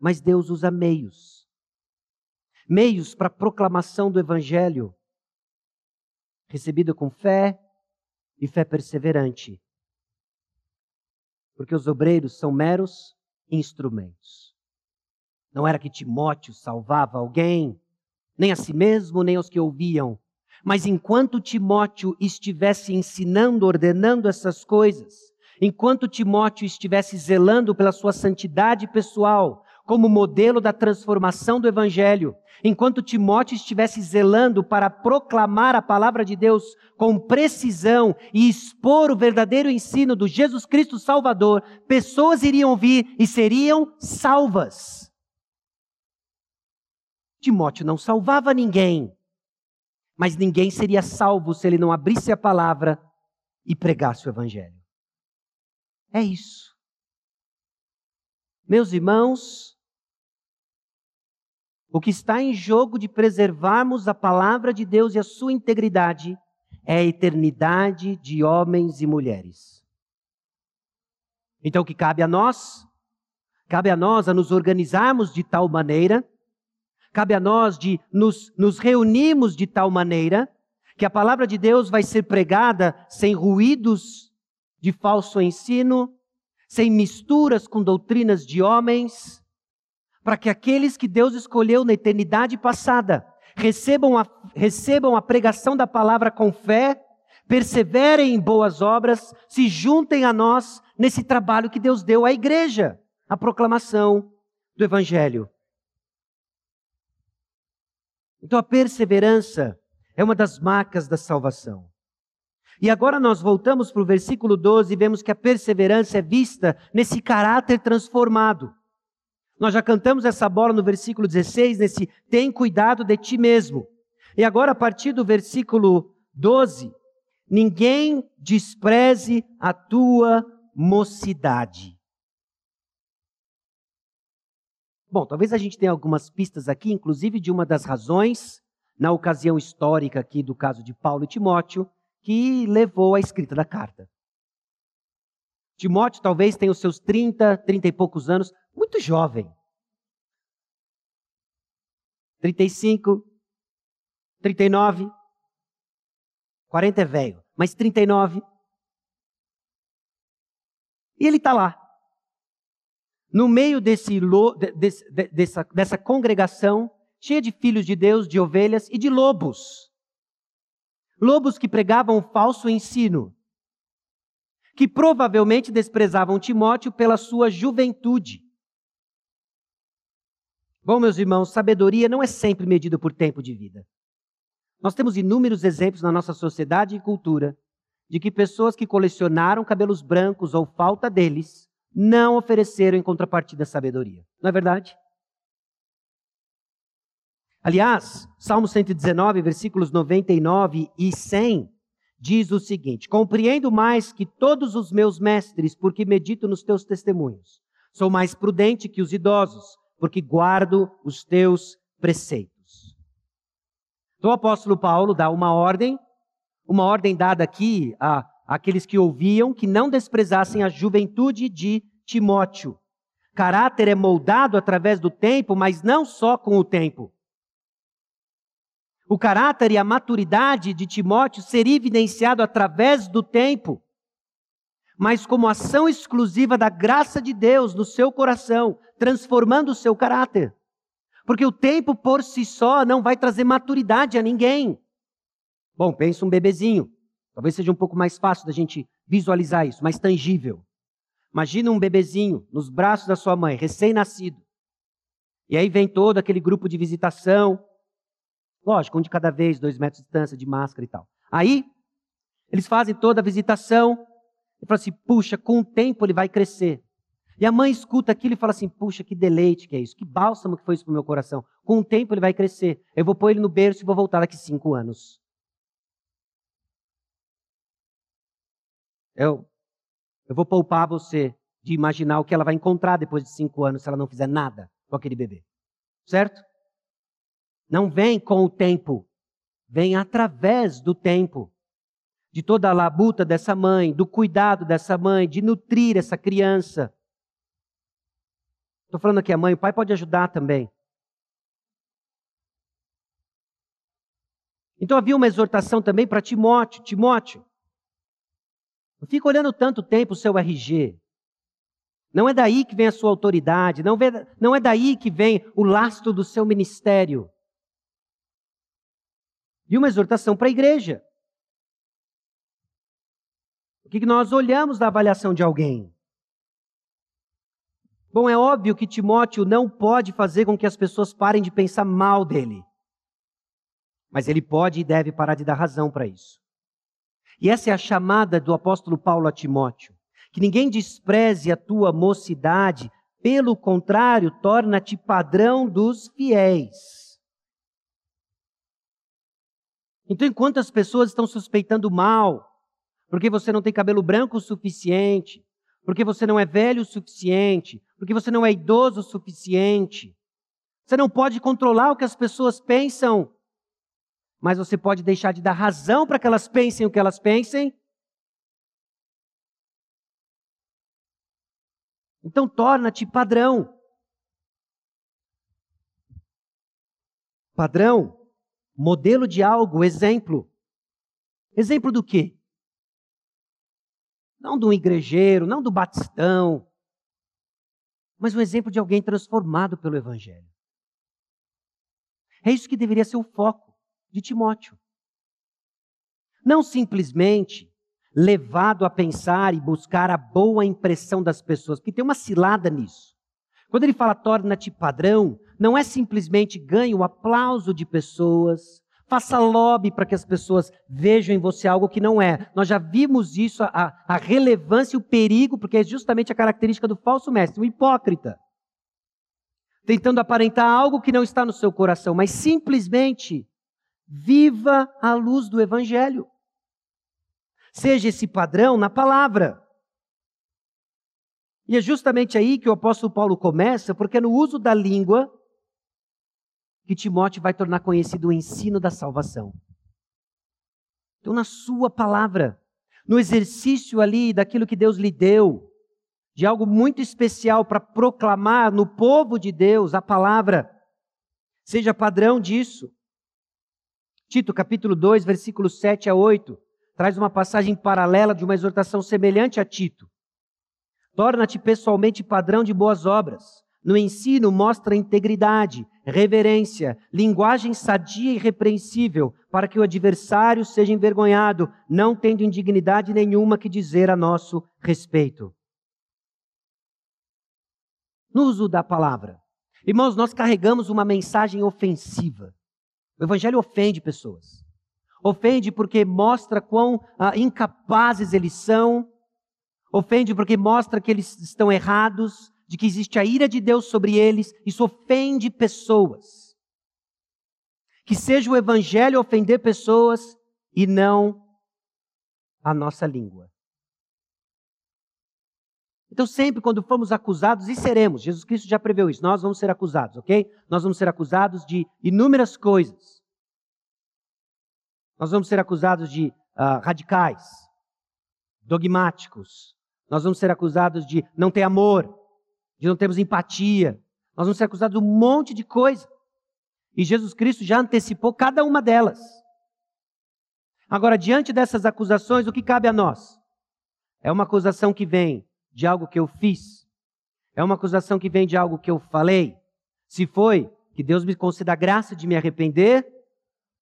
Mas Deus usa meios meios para a proclamação do Evangelho, recebido com fé e fé perseverante. Porque os obreiros são meros instrumentos. Não era que Timóteo salvava alguém, nem a si mesmo, nem aos que ouviam. Mas enquanto Timóteo estivesse ensinando, ordenando essas coisas, enquanto Timóteo estivesse zelando pela sua santidade pessoal, como modelo da transformação do Evangelho, enquanto Timóteo estivesse zelando para proclamar a palavra de Deus com precisão e expor o verdadeiro ensino do Jesus Cristo Salvador, pessoas iriam ouvir e seriam salvas. Timóteo não salvava ninguém, mas ninguém seria salvo se ele não abrisse a palavra e pregasse o Evangelho. É isso. Meus irmãos, o que está em jogo de preservarmos a palavra de Deus e a sua integridade é a eternidade de homens e mulheres. Então, o que cabe a nós? Cabe a nós a nos organizarmos de tal maneira, cabe a nós de nos, nos reunirmos de tal maneira que a palavra de Deus vai ser pregada sem ruídos de falso ensino, sem misturas com doutrinas de homens, para que aqueles que Deus escolheu na eternidade passada recebam a, recebam a pregação da palavra com fé, perseverem em boas obras, se juntem a nós nesse trabalho que Deus deu à igreja, a proclamação do Evangelho. Então a perseverança é uma das marcas da salvação. E agora nós voltamos para o versículo 12 e vemos que a perseverança é vista nesse caráter transformado. Nós já cantamos essa bola no versículo 16, nesse tem cuidado de ti mesmo. E agora, a partir do versículo 12, ninguém despreze a tua mocidade. Bom, talvez a gente tenha algumas pistas aqui, inclusive de uma das razões, na ocasião histórica aqui do caso de Paulo e Timóteo, que levou à escrita da carta. Timóteo talvez tenha os seus 30, 30 e poucos anos, muito jovem. 35, 39, 40 é velho, mas 39. E ele está lá. No meio desse, dessa, dessa congregação, cheia de filhos de Deus, de ovelhas e de lobos. Lobos que pregavam falso ensino que provavelmente desprezavam Timóteo pela sua juventude. Bom, meus irmãos, sabedoria não é sempre medida por tempo de vida. Nós temos inúmeros exemplos na nossa sociedade e cultura de que pessoas que colecionaram cabelos brancos ou falta deles não ofereceram em contrapartida sabedoria. Não é verdade? Aliás, Salmo 119, versículos 99 e 100 diz o seguinte: Compreendo mais que todos os meus mestres, porque medito nos teus testemunhos. Sou mais prudente que os idosos, porque guardo os teus preceitos. Então o apóstolo Paulo dá uma ordem, uma ordem dada aqui a aqueles que ouviam, que não desprezassem a juventude de Timóteo. Caráter é moldado através do tempo, mas não só com o tempo. O caráter e a maturidade de Timóteo seria evidenciado através do tempo, mas como ação exclusiva da graça de Deus no seu coração, transformando o seu caráter. Porque o tempo por si só não vai trazer maturidade a ninguém. Bom, pensa um bebezinho. Talvez seja um pouco mais fácil da gente visualizar isso, mais tangível. Imagina um bebezinho nos braços da sua mãe, recém-nascido. E aí vem todo aquele grupo de visitação, Lógico, um de cada vez, dois metros de distância, de máscara e tal. Aí, eles fazem toda a visitação e falam assim: puxa, com o tempo ele vai crescer. E a mãe escuta aquilo e fala assim: puxa, que deleite que é isso, que bálsamo que foi isso para o meu coração. Com o tempo ele vai crescer. Eu vou pôr ele no berço e vou voltar daqui cinco anos. Eu, eu vou poupar você de imaginar o que ela vai encontrar depois de cinco anos se ela não fizer nada com aquele bebê. Certo? Não vem com o tempo, vem através do tempo. De toda a labuta dessa mãe, do cuidado dessa mãe, de nutrir essa criança. Estou falando aqui a mãe, o pai pode ajudar também. Então havia uma exortação também para Timóteo. Timóteo, não fica olhando tanto tempo o seu RG. Não é daí que vem a sua autoridade, não, não é daí que vem o lastro do seu ministério. E uma exortação para a igreja. O que nós olhamos da avaliação de alguém? Bom, é óbvio que Timóteo não pode fazer com que as pessoas parem de pensar mal dele. Mas ele pode e deve parar de dar razão para isso. E essa é a chamada do apóstolo Paulo a Timóteo que ninguém despreze a tua mocidade, pelo contrário, torna-te padrão dos fiéis. Então, enquanto as pessoas estão suspeitando mal, porque você não tem cabelo branco o suficiente, porque você não é velho o suficiente, porque você não é idoso o suficiente, você não pode controlar o que as pessoas pensam, mas você pode deixar de dar razão para que elas pensem o que elas pensem Então torna-te padrão. Padrão, modelo de algo, exemplo. Exemplo do quê? Não do igrejeiro, não do batistão, mas um exemplo de alguém transformado pelo Evangelho. É isso que deveria ser o foco de Timóteo. Não simplesmente levado a pensar e buscar a boa impressão das pessoas, porque tem uma cilada nisso. Quando ele fala torna-te padrão, não é simplesmente ganhe o aplauso de pessoas, faça lobby para que as pessoas vejam em você algo que não é. Nós já vimos isso, a, a relevância e o perigo, porque é justamente a característica do falso mestre, o hipócrita. Tentando aparentar algo que não está no seu coração, mas simplesmente viva a luz do Evangelho. Seja esse padrão na palavra. E é justamente aí que o apóstolo Paulo começa, porque é no uso da língua que Timóteo vai tornar conhecido o ensino da salvação. Então, na sua palavra, no exercício ali daquilo que Deus lhe deu, de algo muito especial para proclamar no povo de Deus a palavra, seja padrão disso. Tito capítulo 2, versículos 7 a 8 traz uma passagem paralela de uma exortação semelhante a Tito. Torna-te pessoalmente padrão de boas obras. No ensino, mostra integridade, reverência, linguagem sadia e repreensível, para que o adversário seja envergonhado, não tendo indignidade nenhuma que dizer a nosso respeito. No uso da palavra. Irmãos, nós carregamos uma mensagem ofensiva. O Evangelho ofende pessoas. Ofende porque mostra quão ah, incapazes eles são. Ofende porque mostra que eles estão errados, de que existe a ira de Deus sobre eles. Isso ofende pessoas. Que seja o evangelho ofender pessoas e não a nossa língua. Então, sempre quando fomos acusados, e seremos, Jesus Cristo já preveu isso, nós vamos ser acusados, ok? Nós vamos ser acusados de inúmeras coisas. Nós vamos ser acusados de uh, radicais, dogmáticos. Nós vamos ser acusados de não ter amor, de não termos empatia. Nós vamos ser acusados de um monte de coisa. E Jesus Cristo já antecipou cada uma delas. Agora, diante dessas acusações, o que cabe a nós? É uma acusação que vem de algo que eu fiz? É uma acusação que vem de algo que eu falei? Se foi, que Deus me conceda a graça de me arrepender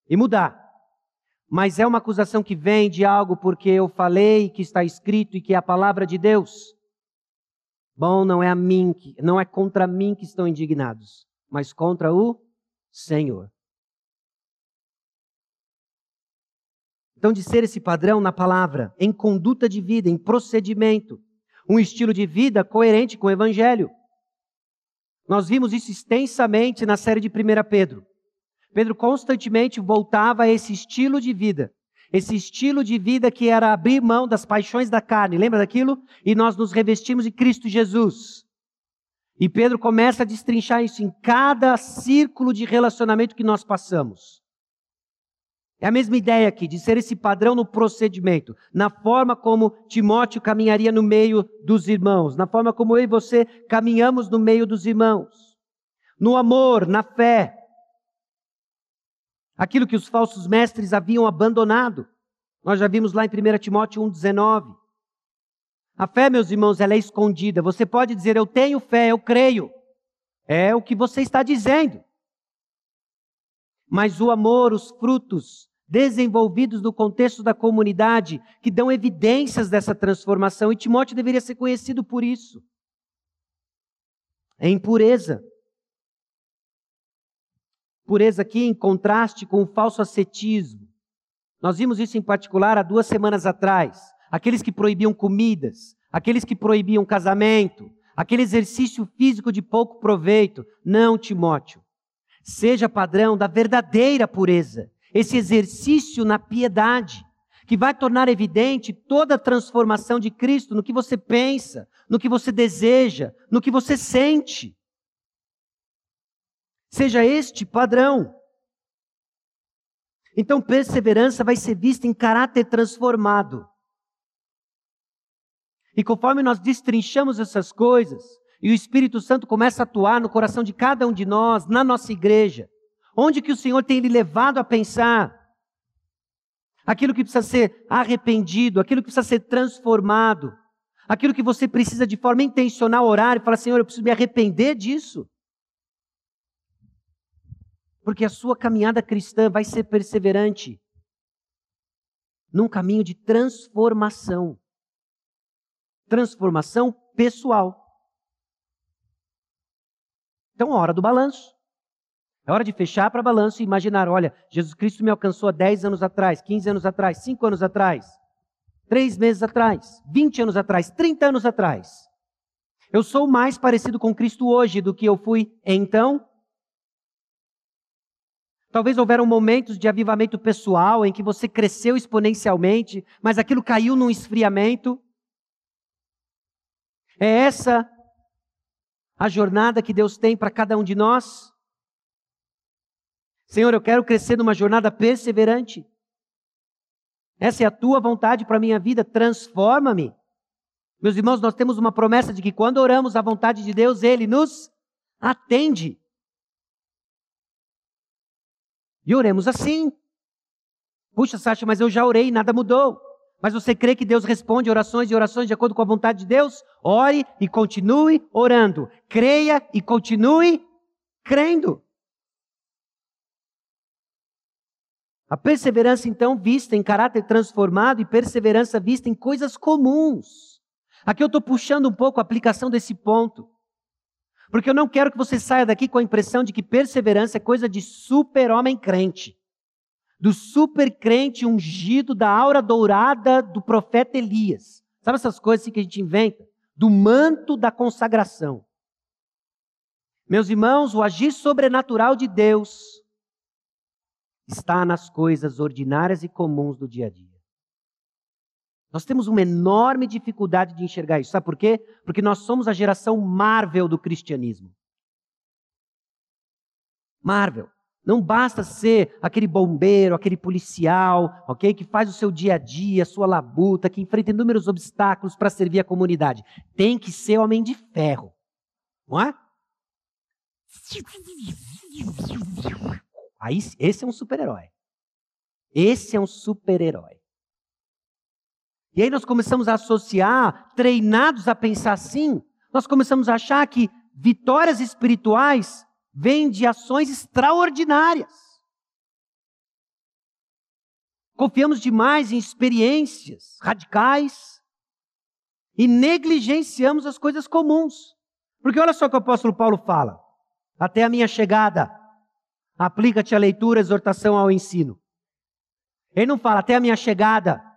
e mudar mas é uma acusação que vem de algo porque eu falei que está escrito e que é a palavra de Deus. Bom, não é a mim, não é contra mim que estão indignados, mas contra o Senhor. Então, de ser esse padrão na palavra, em conduta de vida, em procedimento, um estilo de vida coerente com o Evangelho. Nós vimos isso extensamente na série de 1 Pedro. Pedro constantemente voltava a esse estilo de vida. Esse estilo de vida que era abrir mão das paixões da carne, lembra daquilo? E nós nos revestimos de Cristo Jesus. E Pedro começa a destrinchar isso em cada círculo de relacionamento que nós passamos. É a mesma ideia aqui, de ser esse padrão no procedimento, na forma como Timóteo caminharia no meio dos irmãos, na forma como eu e você caminhamos no meio dos irmãos, no amor, na fé, aquilo que os falsos mestres haviam abandonado. Nós já vimos lá em 1 Timóteo 1,19. A fé, meus irmãos, ela é escondida. Você pode dizer, eu tenho fé, eu creio. É o que você está dizendo. Mas o amor, os frutos desenvolvidos no contexto da comunidade, que dão evidências dessa transformação, e Timóteo deveria ser conhecido por isso. É impureza. Pureza aqui em contraste com o falso ascetismo. Nós vimos isso em particular há duas semanas atrás. Aqueles que proibiam comidas, aqueles que proibiam casamento, aquele exercício físico de pouco proveito. Não, Timóteo. Seja padrão da verdadeira pureza, esse exercício na piedade, que vai tornar evidente toda a transformação de Cristo no que você pensa, no que você deseja, no que você sente. Seja este padrão. Então, perseverança vai ser vista em caráter transformado. E conforme nós destrinchamos essas coisas, e o Espírito Santo começa a atuar no coração de cada um de nós, na nossa igreja. Onde que o Senhor tem lhe levado a pensar? Aquilo que precisa ser arrependido, aquilo que precisa ser transformado, aquilo que você precisa de forma intencional orar e falar: Senhor, eu preciso me arrepender disso. Porque a sua caminhada cristã vai ser perseverante num caminho de transformação. Transformação pessoal. Então, é hora do balanço. É hora de fechar para balanço e imaginar: olha, Jesus Cristo me alcançou há 10 anos atrás, 15 anos atrás, 5 anos atrás, 3 meses atrás, 20 anos atrás, 30 anos atrás. Eu sou mais parecido com Cristo hoje do que eu fui então? Talvez houveram momentos de avivamento pessoal em que você cresceu exponencialmente, mas aquilo caiu num esfriamento. É essa a jornada que Deus tem para cada um de nós. Senhor, eu quero crescer numa jornada perseverante. Essa é a tua vontade para a minha vida, transforma-me. Meus irmãos, nós temos uma promessa de que quando oramos a vontade de Deus, Ele nos atende. E oremos assim. Puxa, Sasha, mas eu já orei e nada mudou. Mas você crê que Deus responde orações e orações de acordo com a vontade de Deus? Ore e continue orando. Creia e continue crendo. A perseverança, então, vista em caráter transformado e perseverança vista em coisas comuns. Aqui eu estou puxando um pouco a aplicação desse ponto. Porque eu não quero que você saia daqui com a impressão de que perseverança é coisa de super-homem crente do super crente ungido, da aura dourada do profeta Elias. Sabe essas coisas assim que a gente inventa? Do manto da consagração. Meus irmãos, o agir sobrenatural de Deus está nas coisas ordinárias e comuns do dia a dia. Nós temos uma enorme dificuldade de enxergar isso. Sabe por quê? Porque nós somos a geração Marvel do cristianismo. Marvel. Não basta ser aquele bombeiro, aquele policial, ok? Que faz o seu dia a dia, a sua labuta, que enfrenta inúmeros obstáculos para servir a comunidade. Tem que ser homem de ferro, não é? Aí, esse é um super-herói. Esse é um super-herói. E aí nós começamos a associar, treinados a pensar assim, nós começamos a achar que vitórias espirituais vem de ações extraordinárias. Confiamos demais em experiências radicais e negligenciamos as coisas comuns. Porque olha só o que o apóstolo Paulo fala. Até a minha chegada, aplica-te a leitura, exortação ao ensino. Ele não fala até a minha chegada,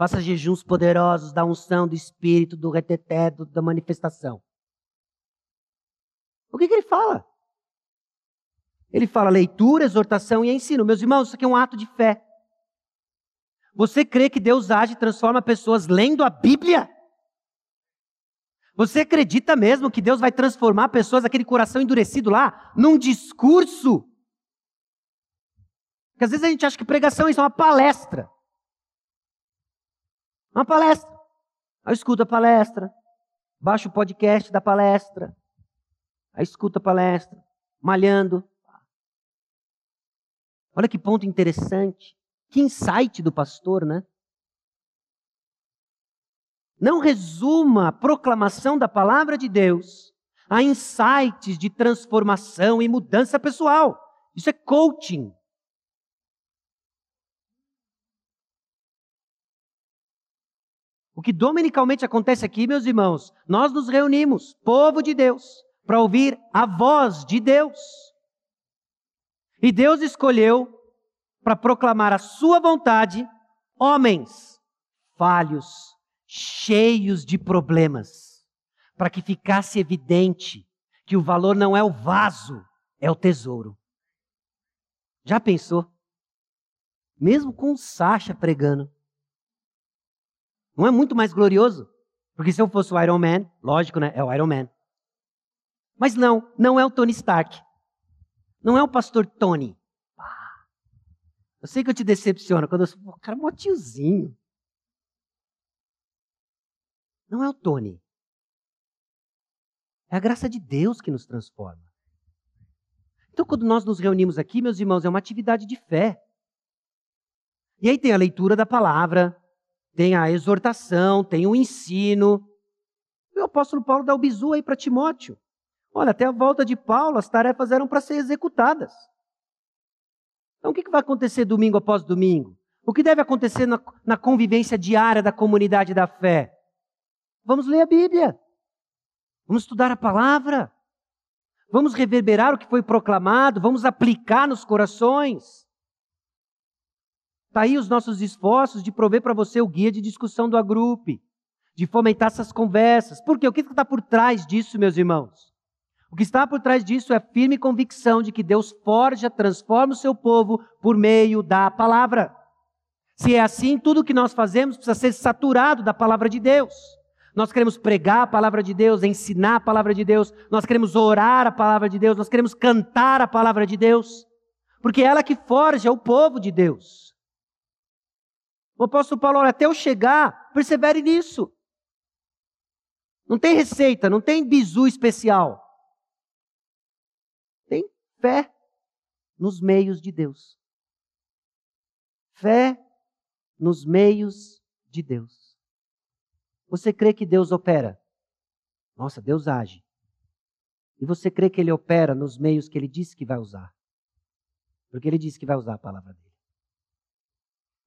Faça jejuns poderosos da unção, do espírito, do reteté, do, da manifestação. O que, que ele fala? Ele fala leitura, exortação e ensino. Meus irmãos, isso aqui é um ato de fé. Você crê que Deus age e transforma pessoas lendo a Bíblia? Você acredita mesmo que Deus vai transformar pessoas, aquele coração endurecido lá, num discurso? Porque às vezes a gente acha que pregação é é uma palestra. Uma palestra. Aí escuta a palestra, baixa o podcast da palestra, aí escuta a palestra, malhando. Olha que ponto interessante. Que insight do pastor, né? Não resuma a proclamação da palavra de Deus a insights de transformação e mudança pessoal. Isso é coaching. O que dominicalmente acontece aqui, meus irmãos, nós nos reunimos, povo de Deus, para ouvir a voz de Deus. E Deus escolheu para proclamar a sua vontade homens falhos, cheios de problemas, para que ficasse evidente que o valor não é o vaso, é o tesouro. Já pensou? Mesmo com o Sasha pregando. Não é muito mais glorioso? Porque se eu fosse o Iron Man, lógico, né? É o Iron Man. Mas não, não é o Tony Stark. Não é o pastor Tony. Eu sei que eu te decepciono quando eu sou, o cara, mó. Não é o Tony. É a graça de Deus que nos transforma. Então, quando nós nos reunimos aqui, meus irmãos, é uma atividade de fé. E aí tem a leitura da palavra, tem a exortação, tem o ensino. O apóstolo Paulo dá o bizu aí para Timóteo. Olha, até a volta de Paulo, as tarefas eram para ser executadas. Então, o que vai acontecer domingo após domingo? O que deve acontecer na, na convivência diária da comunidade da fé? Vamos ler a Bíblia. Vamos estudar a palavra. Vamos reverberar o que foi proclamado. Vamos aplicar nos corações. Está aí os nossos esforços de prover para você o guia de discussão do agrupe, de fomentar essas conversas. Por quê? O que está por trás disso, meus irmãos? O que está por trás disso é a firme convicção de que Deus forja, transforma o seu povo por meio da palavra. Se é assim, tudo o que nós fazemos precisa ser saturado da palavra de Deus. Nós queremos pregar a palavra de Deus, ensinar a palavra de Deus, nós queremos orar a palavra de Deus, nós queremos cantar a palavra de Deus, porque é ela que forja o povo de Deus. O apóstolo Paulo, olha, até eu chegar, persevere nisso. Não tem receita, não tem bizu especial fé nos meios de Deus. Fé nos meios de Deus. Você crê que Deus opera? Nossa, Deus age. E você crê que Ele opera nos meios que Ele disse que vai usar? Porque Ele disse que vai usar a palavra dele.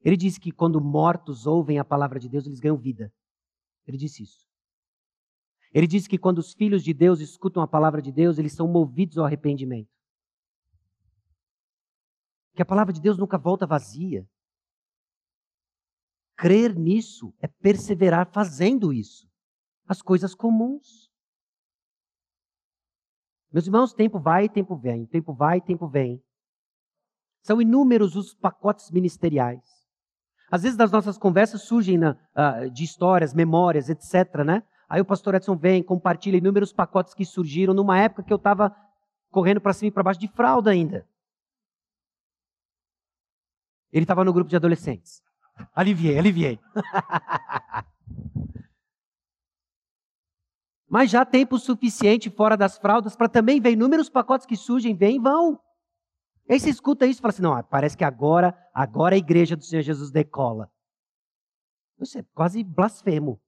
Ele disse que quando mortos ouvem a palavra de Deus, eles ganham vida. Ele disse isso. Ele disse que quando os filhos de Deus escutam a palavra de Deus, eles são movidos ao arrependimento que a palavra de Deus nunca volta vazia. Crer nisso é perseverar fazendo isso. As coisas comuns. Meus irmãos, tempo vai tempo vem, tempo vai tempo vem. São inúmeros os pacotes ministeriais. Às vezes, das nossas conversas surgem na, uh, de histórias, memórias, etc. Né? Aí o pastor Edson vem, compartilha inúmeros pacotes que surgiram numa época que eu estava correndo para cima e para baixo de fralda ainda. Ele estava no grupo de adolescentes. Aliviei, aliviei. <laughs> Mas já tempo suficiente fora das fraldas para também ver inúmeros pacotes que surgem, vêm e vão. E aí você escuta isso e fala assim: não, parece que agora, agora a igreja do Senhor Jesus decola. Isso é quase blasfemo.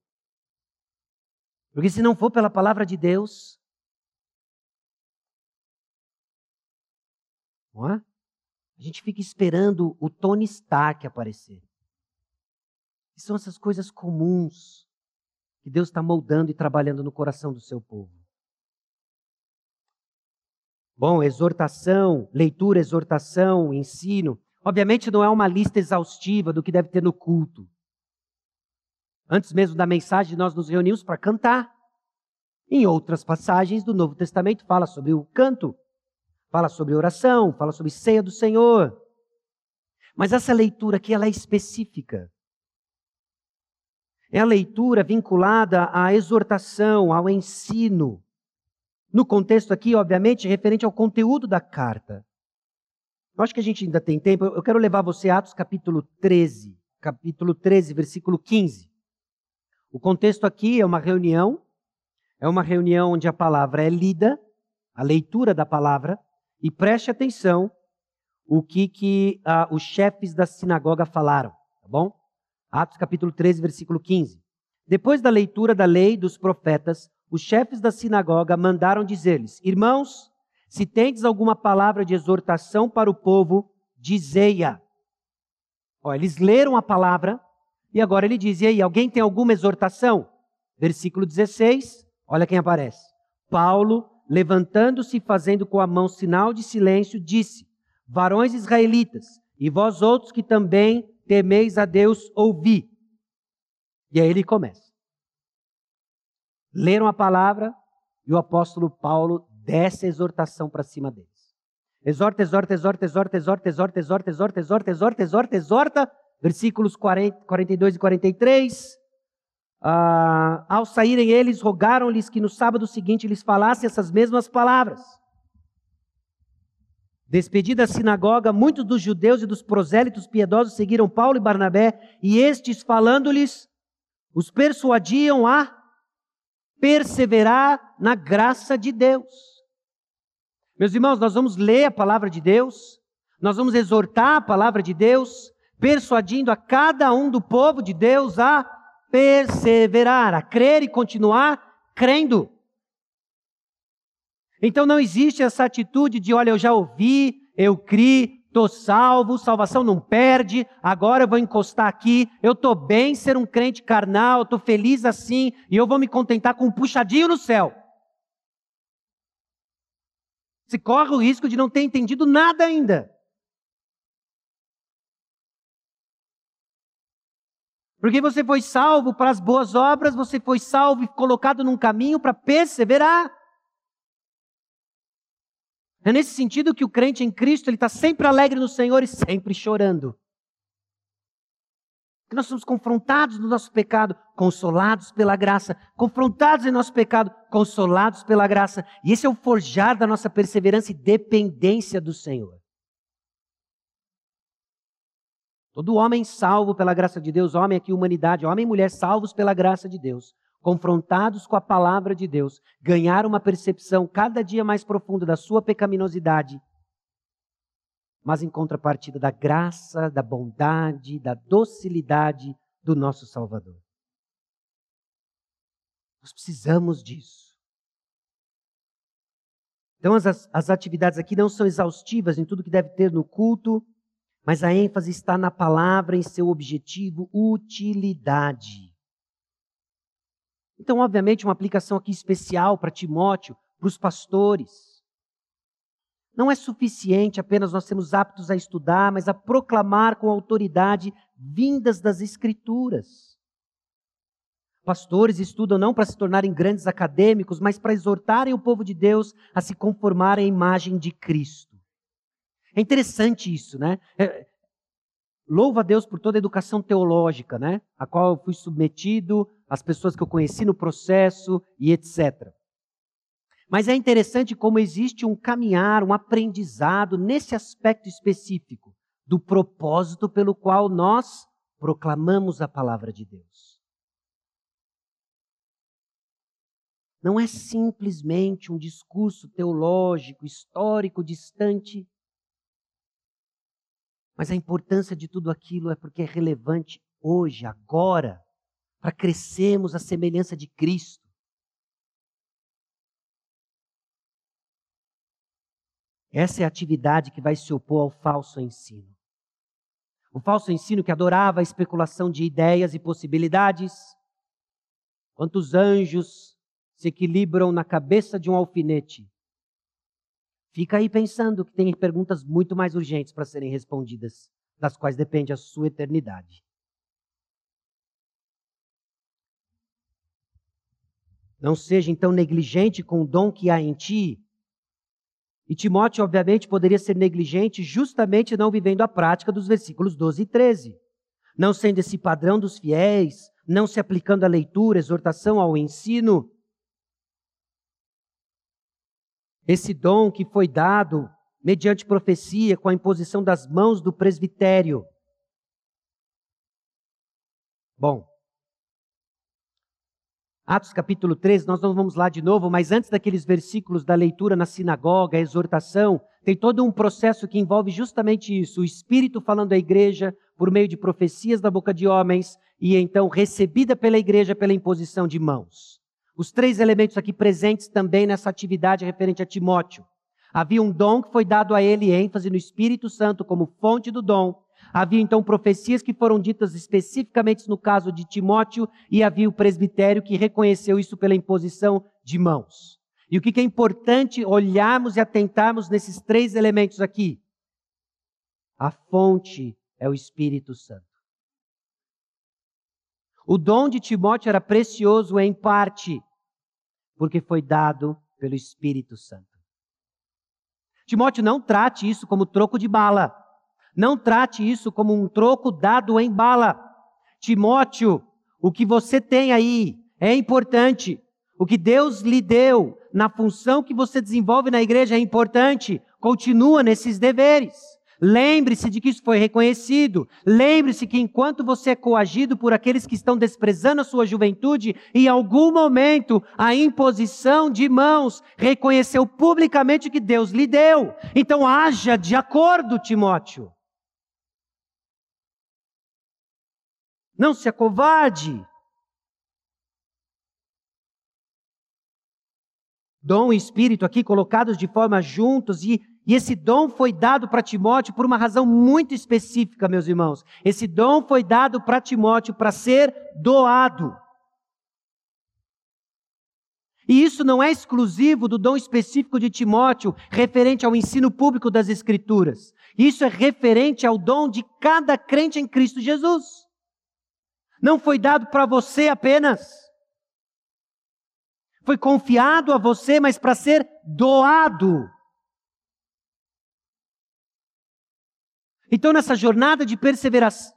Porque se não for pela palavra de Deus, não é? A gente fica esperando o Tony Stark aparecer. E são essas coisas comuns que Deus está moldando e trabalhando no coração do seu povo. Bom, exortação, leitura, exortação, ensino. Obviamente não é uma lista exaustiva do que deve ter no culto. Antes mesmo da mensagem, nós nos reunimos para cantar. Em outras passagens do Novo Testamento, fala sobre o canto, fala sobre oração, fala sobre ceia do Senhor. Mas essa leitura aqui ela é específica. É a leitura vinculada à exortação, ao ensino. No contexto aqui, obviamente, referente ao conteúdo da carta. Eu acho que a gente ainda tem tempo. Eu quero levar você a Atos capítulo 13, capítulo 13, versículo 15. O contexto aqui é uma reunião, é uma reunião onde a palavra é lida, a leitura da palavra, e preste atenção o que, que ah, os chefes da sinagoga falaram, tá bom? Atos capítulo 13, versículo 15. Depois da leitura da lei dos profetas, os chefes da sinagoga mandaram dizer-lhes: Irmãos, se tendes alguma palavra de exortação para o povo, dizei-a. Eles leram a palavra e agora ele diz: E aí, alguém tem alguma exortação? Versículo 16, olha quem aparece. Paulo, levantando-se e fazendo com a mão sinal de silêncio, disse: Varões israelitas, e vós outros que também temeis a Deus, ouvi. E aí ele começa. Leram a palavra e o apóstolo Paulo desce a exortação para cima deles. Exorta, exorta, exorta, exorta, exorta, exorta, exorta, exorta, exorta, exorta, exorta, exorta, versículos 40, 42 e 43. Ah, ao saírem eles, rogaram-lhes que no sábado seguinte lhes falasse essas mesmas palavras. Despedida a sinagoga, muitos dos judeus e dos prosélitos piedosos seguiram Paulo e Barnabé, e estes, falando-lhes, os persuadiam a perseverar na graça de Deus. Meus irmãos, nós vamos ler a palavra de Deus, nós vamos exortar a palavra de Deus, persuadindo a cada um do povo de Deus a perseverar, a crer e continuar crendo. Então não existe essa atitude de, olha, eu já ouvi, eu criei, estou salvo, salvação não perde, agora eu vou encostar aqui, eu estou bem ser um crente carnal, estou feliz assim, e eu vou me contentar com um puxadinho no céu. Você corre o risco de não ter entendido nada ainda. Porque você foi salvo para as boas obras, você foi salvo e colocado num caminho para perseverar. É nesse sentido que o crente em Cristo ele está sempre alegre no Senhor e sempre chorando. Que nós somos confrontados no nosso pecado, consolados pela graça, confrontados em nosso pecado, consolados pela graça. E esse é o forjar da nossa perseverança e dependência do Senhor. Todo homem salvo pela graça de Deus, homem aqui, humanidade, homem e mulher salvos pela graça de Deus, confrontados com a palavra de Deus, ganhar uma percepção cada dia mais profunda da sua pecaminosidade, mas em contrapartida da graça, da bondade, da docilidade do nosso Salvador. Nós precisamos disso. Então, as, as atividades aqui não são exaustivas em tudo que deve ter no culto, mas a ênfase está na palavra, em seu objetivo, utilidade. Então, obviamente, uma aplicação aqui especial para Timóteo, para os pastores. Não é suficiente apenas nós sermos aptos a estudar, mas a proclamar com autoridade vindas das Escrituras. Pastores estudam não para se tornarem grandes acadêmicos, mas para exortarem o povo de Deus a se conformar à imagem de Cristo. É interessante isso, né? É, louvo a Deus por toda a educação teológica, né? A qual eu fui submetido, as pessoas que eu conheci no processo e etc. Mas é interessante como existe um caminhar, um aprendizado nesse aspecto específico do propósito pelo qual nós proclamamos a palavra de Deus. Não é simplesmente um discurso teológico, histórico, distante, mas a importância de tudo aquilo é porque é relevante hoje, agora, para crescermos à semelhança de Cristo. Essa é a atividade que vai se opor ao falso ensino. O falso ensino que adorava a especulação de ideias e possibilidades. Quantos anjos se equilibram na cabeça de um alfinete? Fica aí pensando que tem perguntas muito mais urgentes para serem respondidas, das quais depende a sua eternidade. Não seja então negligente com o dom que há em ti. E Timóteo, obviamente, poderia ser negligente justamente não vivendo a prática dos versículos 12 e 13. Não sendo esse padrão dos fiéis, não se aplicando à leitura, exortação, ao ensino. Esse dom que foi dado mediante profecia, com a imposição das mãos do presbitério. Bom, Atos capítulo 13, nós não vamos lá de novo, mas antes daqueles versículos da leitura na sinagoga, a exortação, tem todo um processo que envolve justamente isso: o Espírito falando à igreja por meio de profecias da boca de homens e então recebida pela igreja pela imposição de mãos. Os três elementos aqui presentes também nessa atividade referente a Timóteo. Havia um dom que foi dado a ele, ênfase no Espírito Santo como fonte do dom, Havia então profecias que foram ditas especificamente no caso de Timóteo, e havia o presbitério que reconheceu isso pela imposição de mãos. E o que é importante olharmos e atentarmos nesses três elementos aqui? A fonte é o Espírito Santo. O dom de Timóteo era precioso em parte, porque foi dado pelo Espírito Santo. Timóteo, não trate isso como troco de bala. Não trate isso como um troco dado em bala. Timóteo, o que você tem aí é importante. O que Deus lhe deu na função que você desenvolve na igreja é importante. Continua nesses deveres. Lembre-se de que isso foi reconhecido. Lembre-se que enquanto você é coagido por aqueles que estão desprezando a sua juventude, em algum momento a imposição de mãos reconheceu publicamente que Deus lhe deu. Então haja de acordo, Timóteo. Não se acovarde. Dom e espírito aqui colocados de forma juntos, e, e esse dom foi dado para Timóteo por uma razão muito específica, meus irmãos. Esse dom foi dado para Timóteo para ser doado. E isso não é exclusivo do dom específico de Timóteo, referente ao ensino público das Escrituras. Isso é referente ao dom de cada crente em Cristo Jesus. Não foi dado para você apenas. Foi confiado a você, mas para ser doado. Então, nessa jornada de,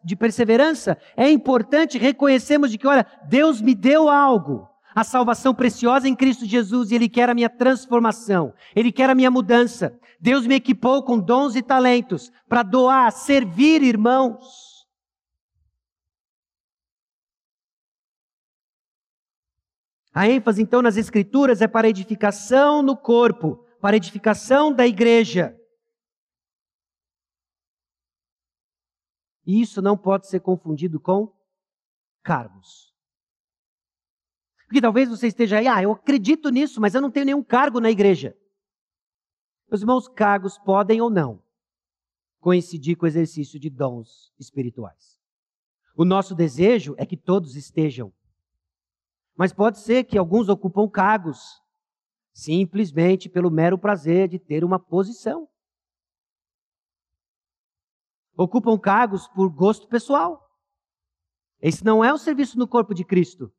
de perseverança, é importante reconhecermos de que, olha, Deus me deu algo, a salvação preciosa em Cristo Jesus, e Ele quer a minha transformação, Ele quer a minha mudança. Deus me equipou com dons e talentos para doar, servir irmãos. A ênfase, então, nas Escrituras é para edificação no corpo, para edificação da igreja. E isso não pode ser confundido com cargos. Porque talvez você esteja aí, ah, eu acredito nisso, mas eu não tenho nenhum cargo na igreja. Meus irmãos, cargos podem ou não coincidir com o exercício de dons espirituais. O nosso desejo é que todos estejam mas pode ser que alguns ocupam cargos simplesmente pelo mero prazer de ter uma posição. Ocupam cargos por gosto pessoal. Esse não é o serviço no corpo de Cristo.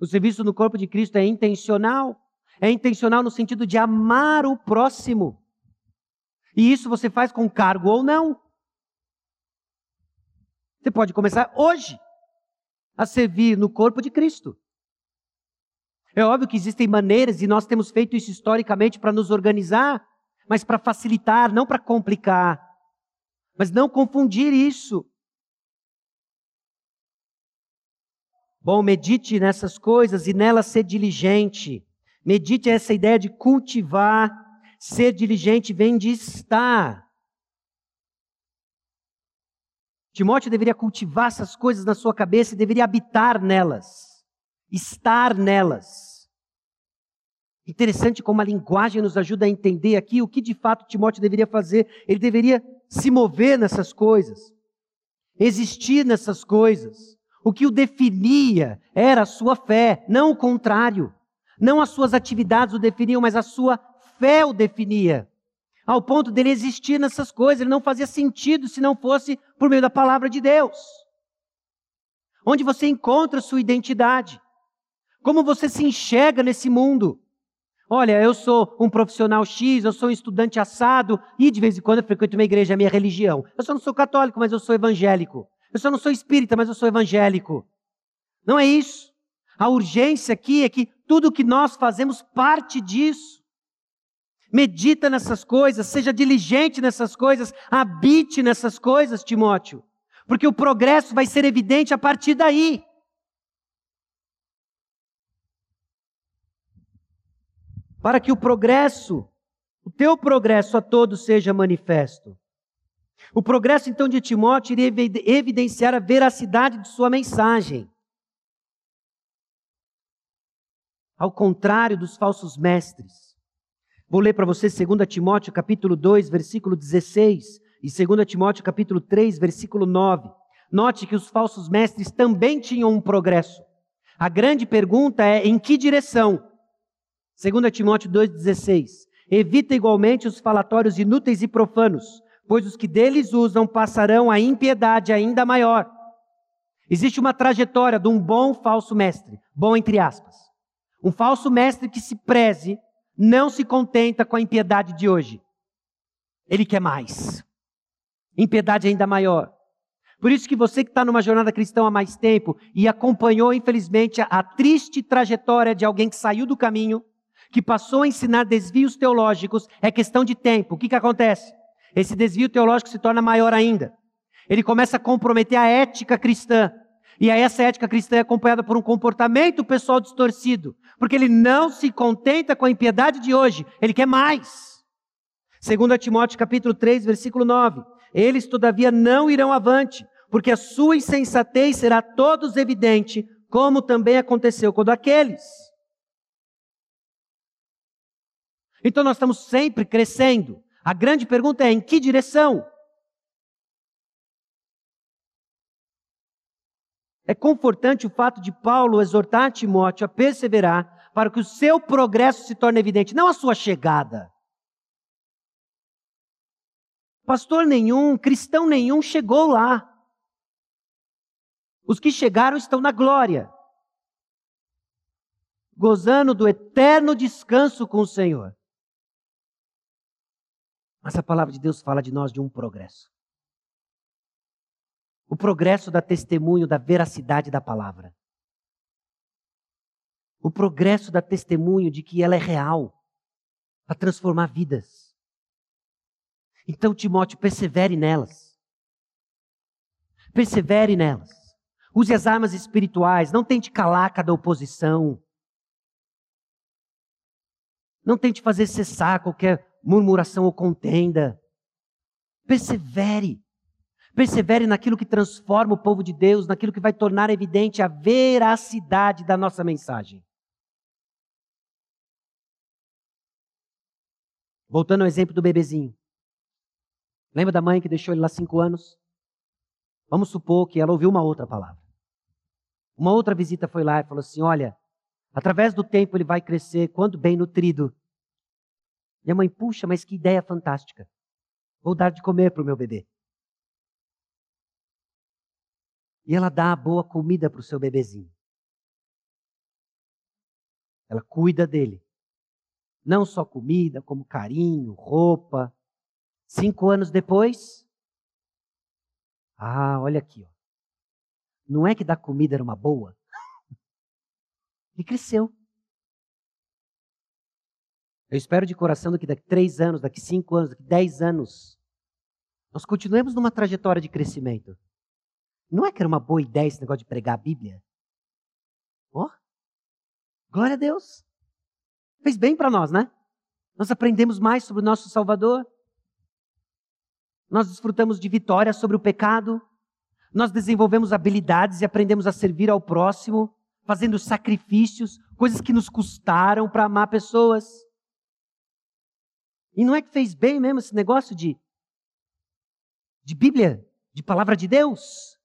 O serviço no corpo de Cristo é intencional. É intencional no sentido de amar o próximo. E isso você faz com cargo ou não. Você pode começar hoje a servir no corpo de Cristo. É óbvio que existem maneiras, e nós temos feito isso historicamente para nos organizar, mas para facilitar, não para complicar. Mas não confundir isso. Bom, medite nessas coisas e nelas ser diligente. Medite essa ideia de cultivar. Ser diligente vem de estar. Timóteo deveria cultivar essas coisas na sua cabeça e deveria habitar nelas estar nelas. Interessante como a linguagem nos ajuda a entender aqui o que de fato Timóteo deveria fazer. Ele deveria se mover nessas coisas, existir nessas coisas. O que o definia era a sua fé, não o contrário. Não as suas atividades o definiam, mas a sua fé o definia. Ao ponto dele existir nessas coisas, ele não fazia sentido se não fosse por meio da palavra de Deus. Onde você encontra sua identidade. Como você se enxerga nesse mundo? Olha, eu sou um profissional X, eu sou um estudante assado e de vez em quando eu frequento uma igreja, é a minha religião. Eu só não sou católico, mas eu sou evangélico. Eu só não sou espírita, mas eu sou evangélico. Não é isso. A urgência aqui é que tudo que nós fazemos parte disso. Medita nessas coisas, seja diligente nessas coisas, habite nessas coisas, Timóteo, porque o progresso vai ser evidente a partir daí. Para que o progresso, o teu progresso a todos seja manifesto. O progresso então de Timóteo iria evidenciar a veracidade de sua mensagem. Ao contrário dos falsos mestres. Vou ler para você 2 Timóteo capítulo 2, versículo 16 e 2 Timóteo capítulo 3, versículo 9. Note que os falsos mestres também tinham um progresso. A grande pergunta é em que direção? 2 Timóteo 2,16. Evita igualmente os falatórios inúteis e profanos, pois os que deles usam passarão a impiedade ainda maior. Existe uma trajetória de um bom falso mestre, bom entre aspas. Um falso mestre que se preze não se contenta com a impiedade de hoje. Ele quer mais. Impiedade ainda maior. Por isso que você que está numa jornada cristã há mais tempo e acompanhou, infelizmente, a, a triste trajetória de alguém que saiu do caminho, que passou a ensinar desvios teológicos, é questão de tempo. O que, que acontece? Esse desvio teológico se torna maior ainda. Ele começa a comprometer a ética cristã. E aí essa ética cristã é acompanhada por um comportamento pessoal distorcido, porque ele não se contenta com a impiedade de hoje, ele quer mais. Segundo Timóteo capítulo 3, versículo 9: Eles todavia não irão avante, porque a sua insensatez será a todos evidente, como também aconteceu com aqueles. Então nós estamos sempre crescendo. A grande pergunta é em que direção? É confortante o fato de Paulo exortar Timóteo a perseverar para que o seu progresso se torne evidente, não a sua chegada. Pastor nenhum, cristão nenhum chegou lá. Os que chegaram estão na glória, gozando do eterno descanso com o Senhor. Mas a palavra de Deus fala de nós de um progresso. O progresso da testemunho da veracidade da palavra. O progresso da testemunho de que ela é real para transformar vidas. Então, Timóteo, persevere nelas. Persevere nelas. Use as armas espirituais. Não tente calar cada oposição. Não tente fazer cessar qualquer murmuração ou contenda. Persevere. Persevere naquilo que transforma o povo de Deus, naquilo que vai tornar evidente a veracidade da nossa mensagem. Voltando ao exemplo do bebezinho. Lembra da mãe que deixou ele lá cinco anos? Vamos supor que ela ouviu uma outra palavra. Uma outra visita foi lá e falou assim: Olha, através do tempo ele vai crescer, quando bem nutrido. Minha mãe, puxa, mas que ideia fantástica. Vou dar de comer para o meu bebê. E ela dá boa comida para o seu bebezinho. Ela cuida dele. Não só comida, como carinho, roupa. Cinco anos depois. Ah, olha aqui. Ó. Não é que dar comida era uma boa? <laughs> Ele cresceu. Eu espero de coração que daqui três anos, daqui cinco anos, daqui dez anos, nós continuemos numa trajetória de crescimento. Não é que era uma boa ideia esse negócio de pregar a Bíblia? Ó, oh, glória a Deus. Fez bem para nós, né? Nós aprendemos mais sobre o nosso Salvador. Nós desfrutamos de vitória sobre o pecado. Nós desenvolvemos habilidades e aprendemos a servir ao próximo, fazendo sacrifícios, coisas que nos custaram para amar pessoas. E não é que fez bem mesmo esse negócio de, de Bíblia, de palavra de Deus?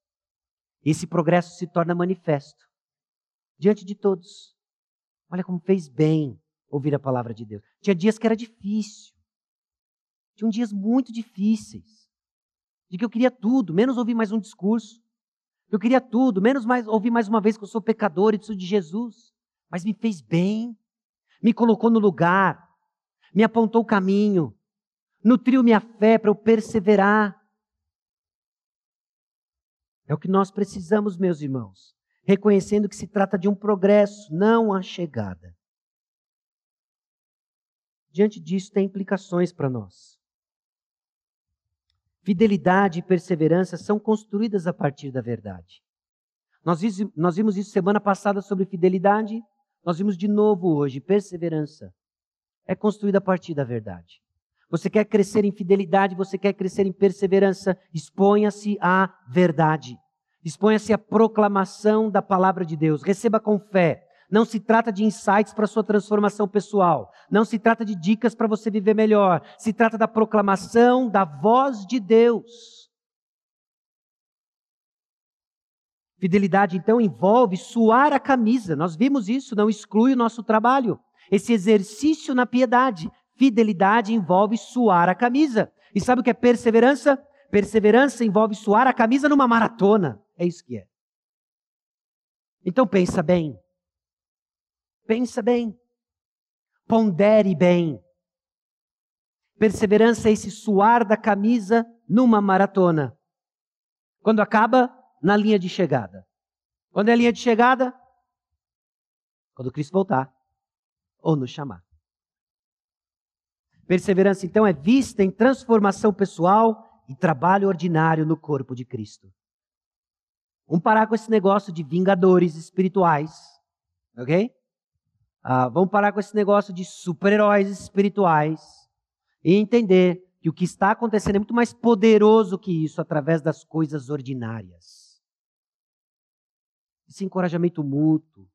esse progresso se torna manifesto diante de todos. Olha como fez bem ouvir a palavra de Deus. Tinha dias que era difícil. Tinham dias muito difíceis. De que eu queria tudo, menos ouvir mais um discurso. Eu queria tudo, menos mais ouvir mais uma vez que eu sou pecador e preciso de Jesus. mas me fez bem, me colocou no lugar, me apontou o caminho, nutriu minha fé para eu perseverar. É o que nós precisamos, meus irmãos, reconhecendo que se trata de um progresso, não a chegada. Diante disso, tem implicações para nós. Fidelidade e perseverança são construídas a partir da verdade. Nós, vimos isso semana passada sobre fidelidade, nós vimos de novo hoje. Perseverança é construída a partir da verdade. Você quer crescer em fidelidade, você quer crescer em perseverança, exponha-se à verdade. Exponha-se à proclamação da palavra de Deus. Receba com fé. Não se trata de insights para sua transformação pessoal. Não se trata de dicas para você viver melhor. Se trata da proclamação da voz de Deus. Fidelidade, então, envolve suar a camisa. Nós vimos isso, não exclui o nosso trabalho. Esse exercício na piedade. Fidelidade envolve suar a camisa. E sabe o que é perseverança? Perseverança envolve suar a camisa numa maratona. É isso que é. Então pensa bem. Pensa bem. Pondere bem. Perseverança é esse suar da camisa numa maratona. Quando acaba, na linha de chegada. Quando é a linha de chegada? Quando Cristo voltar ou nos chamar. Perseverança, então, é vista em transformação pessoal e trabalho ordinário no corpo de Cristo. Vamos parar com esse negócio de vingadores espirituais, ok? Ah, vamos parar com esse negócio de super-heróis espirituais e entender que o que está acontecendo é muito mais poderoso que isso através das coisas ordinárias esse encorajamento mútuo,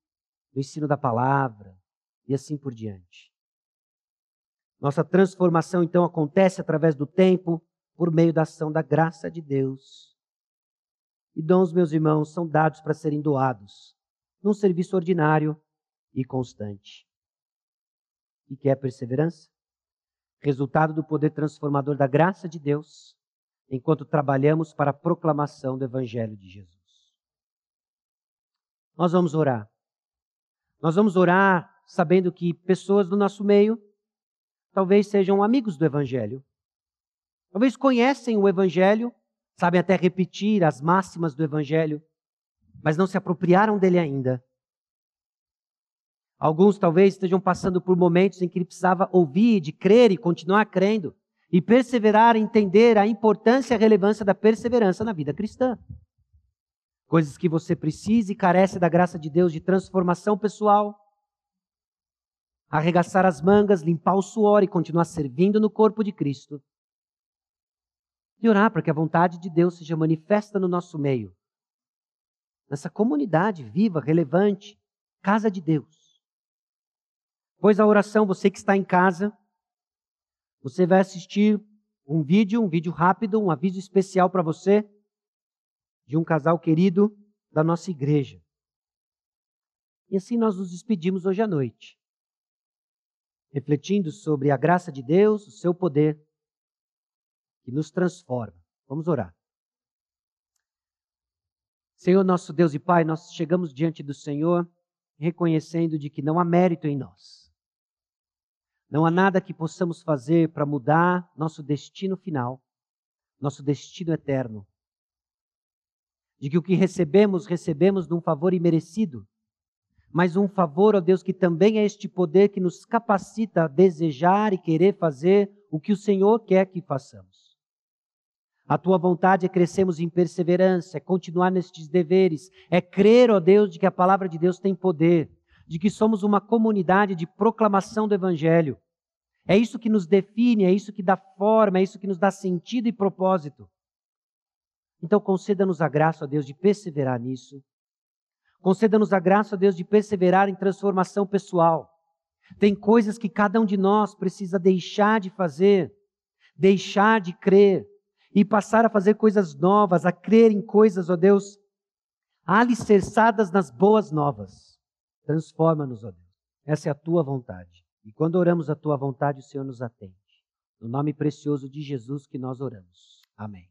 o ensino da palavra e assim por diante. Nossa transformação então acontece através do tempo, por meio da ação da graça de Deus. E dons, meus irmãos, são dados para serem doados num serviço ordinário e constante. E que é perseverança? Resultado do poder transformador da graça de Deus, enquanto trabalhamos para a proclamação do Evangelho de Jesus nós vamos orar. Nós vamos orar sabendo que pessoas do nosso meio talvez sejam amigos do Evangelho. Talvez conhecem o Evangelho, sabem até repetir as máximas do Evangelho, mas não se apropriaram dele ainda. Alguns talvez estejam passando por momentos em que ele precisava ouvir, de crer e continuar crendo, e perseverar entender a importância e a relevância da perseverança na vida cristã coisas que você precisa e carece da graça de Deus de transformação pessoal. Arregaçar as mangas, limpar o suor e continuar servindo no corpo de Cristo. E orar para que a vontade de Deus seja manifesta no nosso meio. Nessa comunidade viva, relevante, casa de Deus. Pois a oração, você que está em casa, você vai assistir um vídeo, um vídeo rápido, um aviso especial para você de um casal querido da nossa igreja. E assim nós nos despedimos hoje à noite, refletindo sobre a graça de Deus, o seu poder, que nos transforma. Vamos orar. Senhor, nosso Deus e Pai, nós chegamos diante do Senhor reconhecendo de que não há mérito em nós. Não há nada que possamos fazer para mudar nosso destino final, nosso destino eterno de que o que recebemos, recebemos de um favor imerecido, mas um favor, ó Deus, que também é este poder que nos capacita a desejar e querer fazer o que o Senhor quer que façamos. A tua vontade é crescermos em perseverança, é continuar nestes deveres, é crer, ó Deus, de que a palavra de Deus tem poder, de que somos uma comunidade de proclamação do Evangelho. É isso que nos define, é isso que dá forma, é isso que nos dá sentido e propósito. Então, conceda-nos a graça, ó Deus, de perseverar nisso. Conceda-nos a graça, Deus, de perseverar em transformação pessoal. Tem coisas que cada um de nós precisa deixar de fazer, deixar de crer e passar a fazer coisas novas, a crer em coisas, ó Deus, alicerçadas nas boas novas. Transforma-nos, ó Deus. Essa é a tua vontade. E quando oramos a tua vontade, o Senhor nos atende. No nome precioso de Jesus que nós oramos. Amém.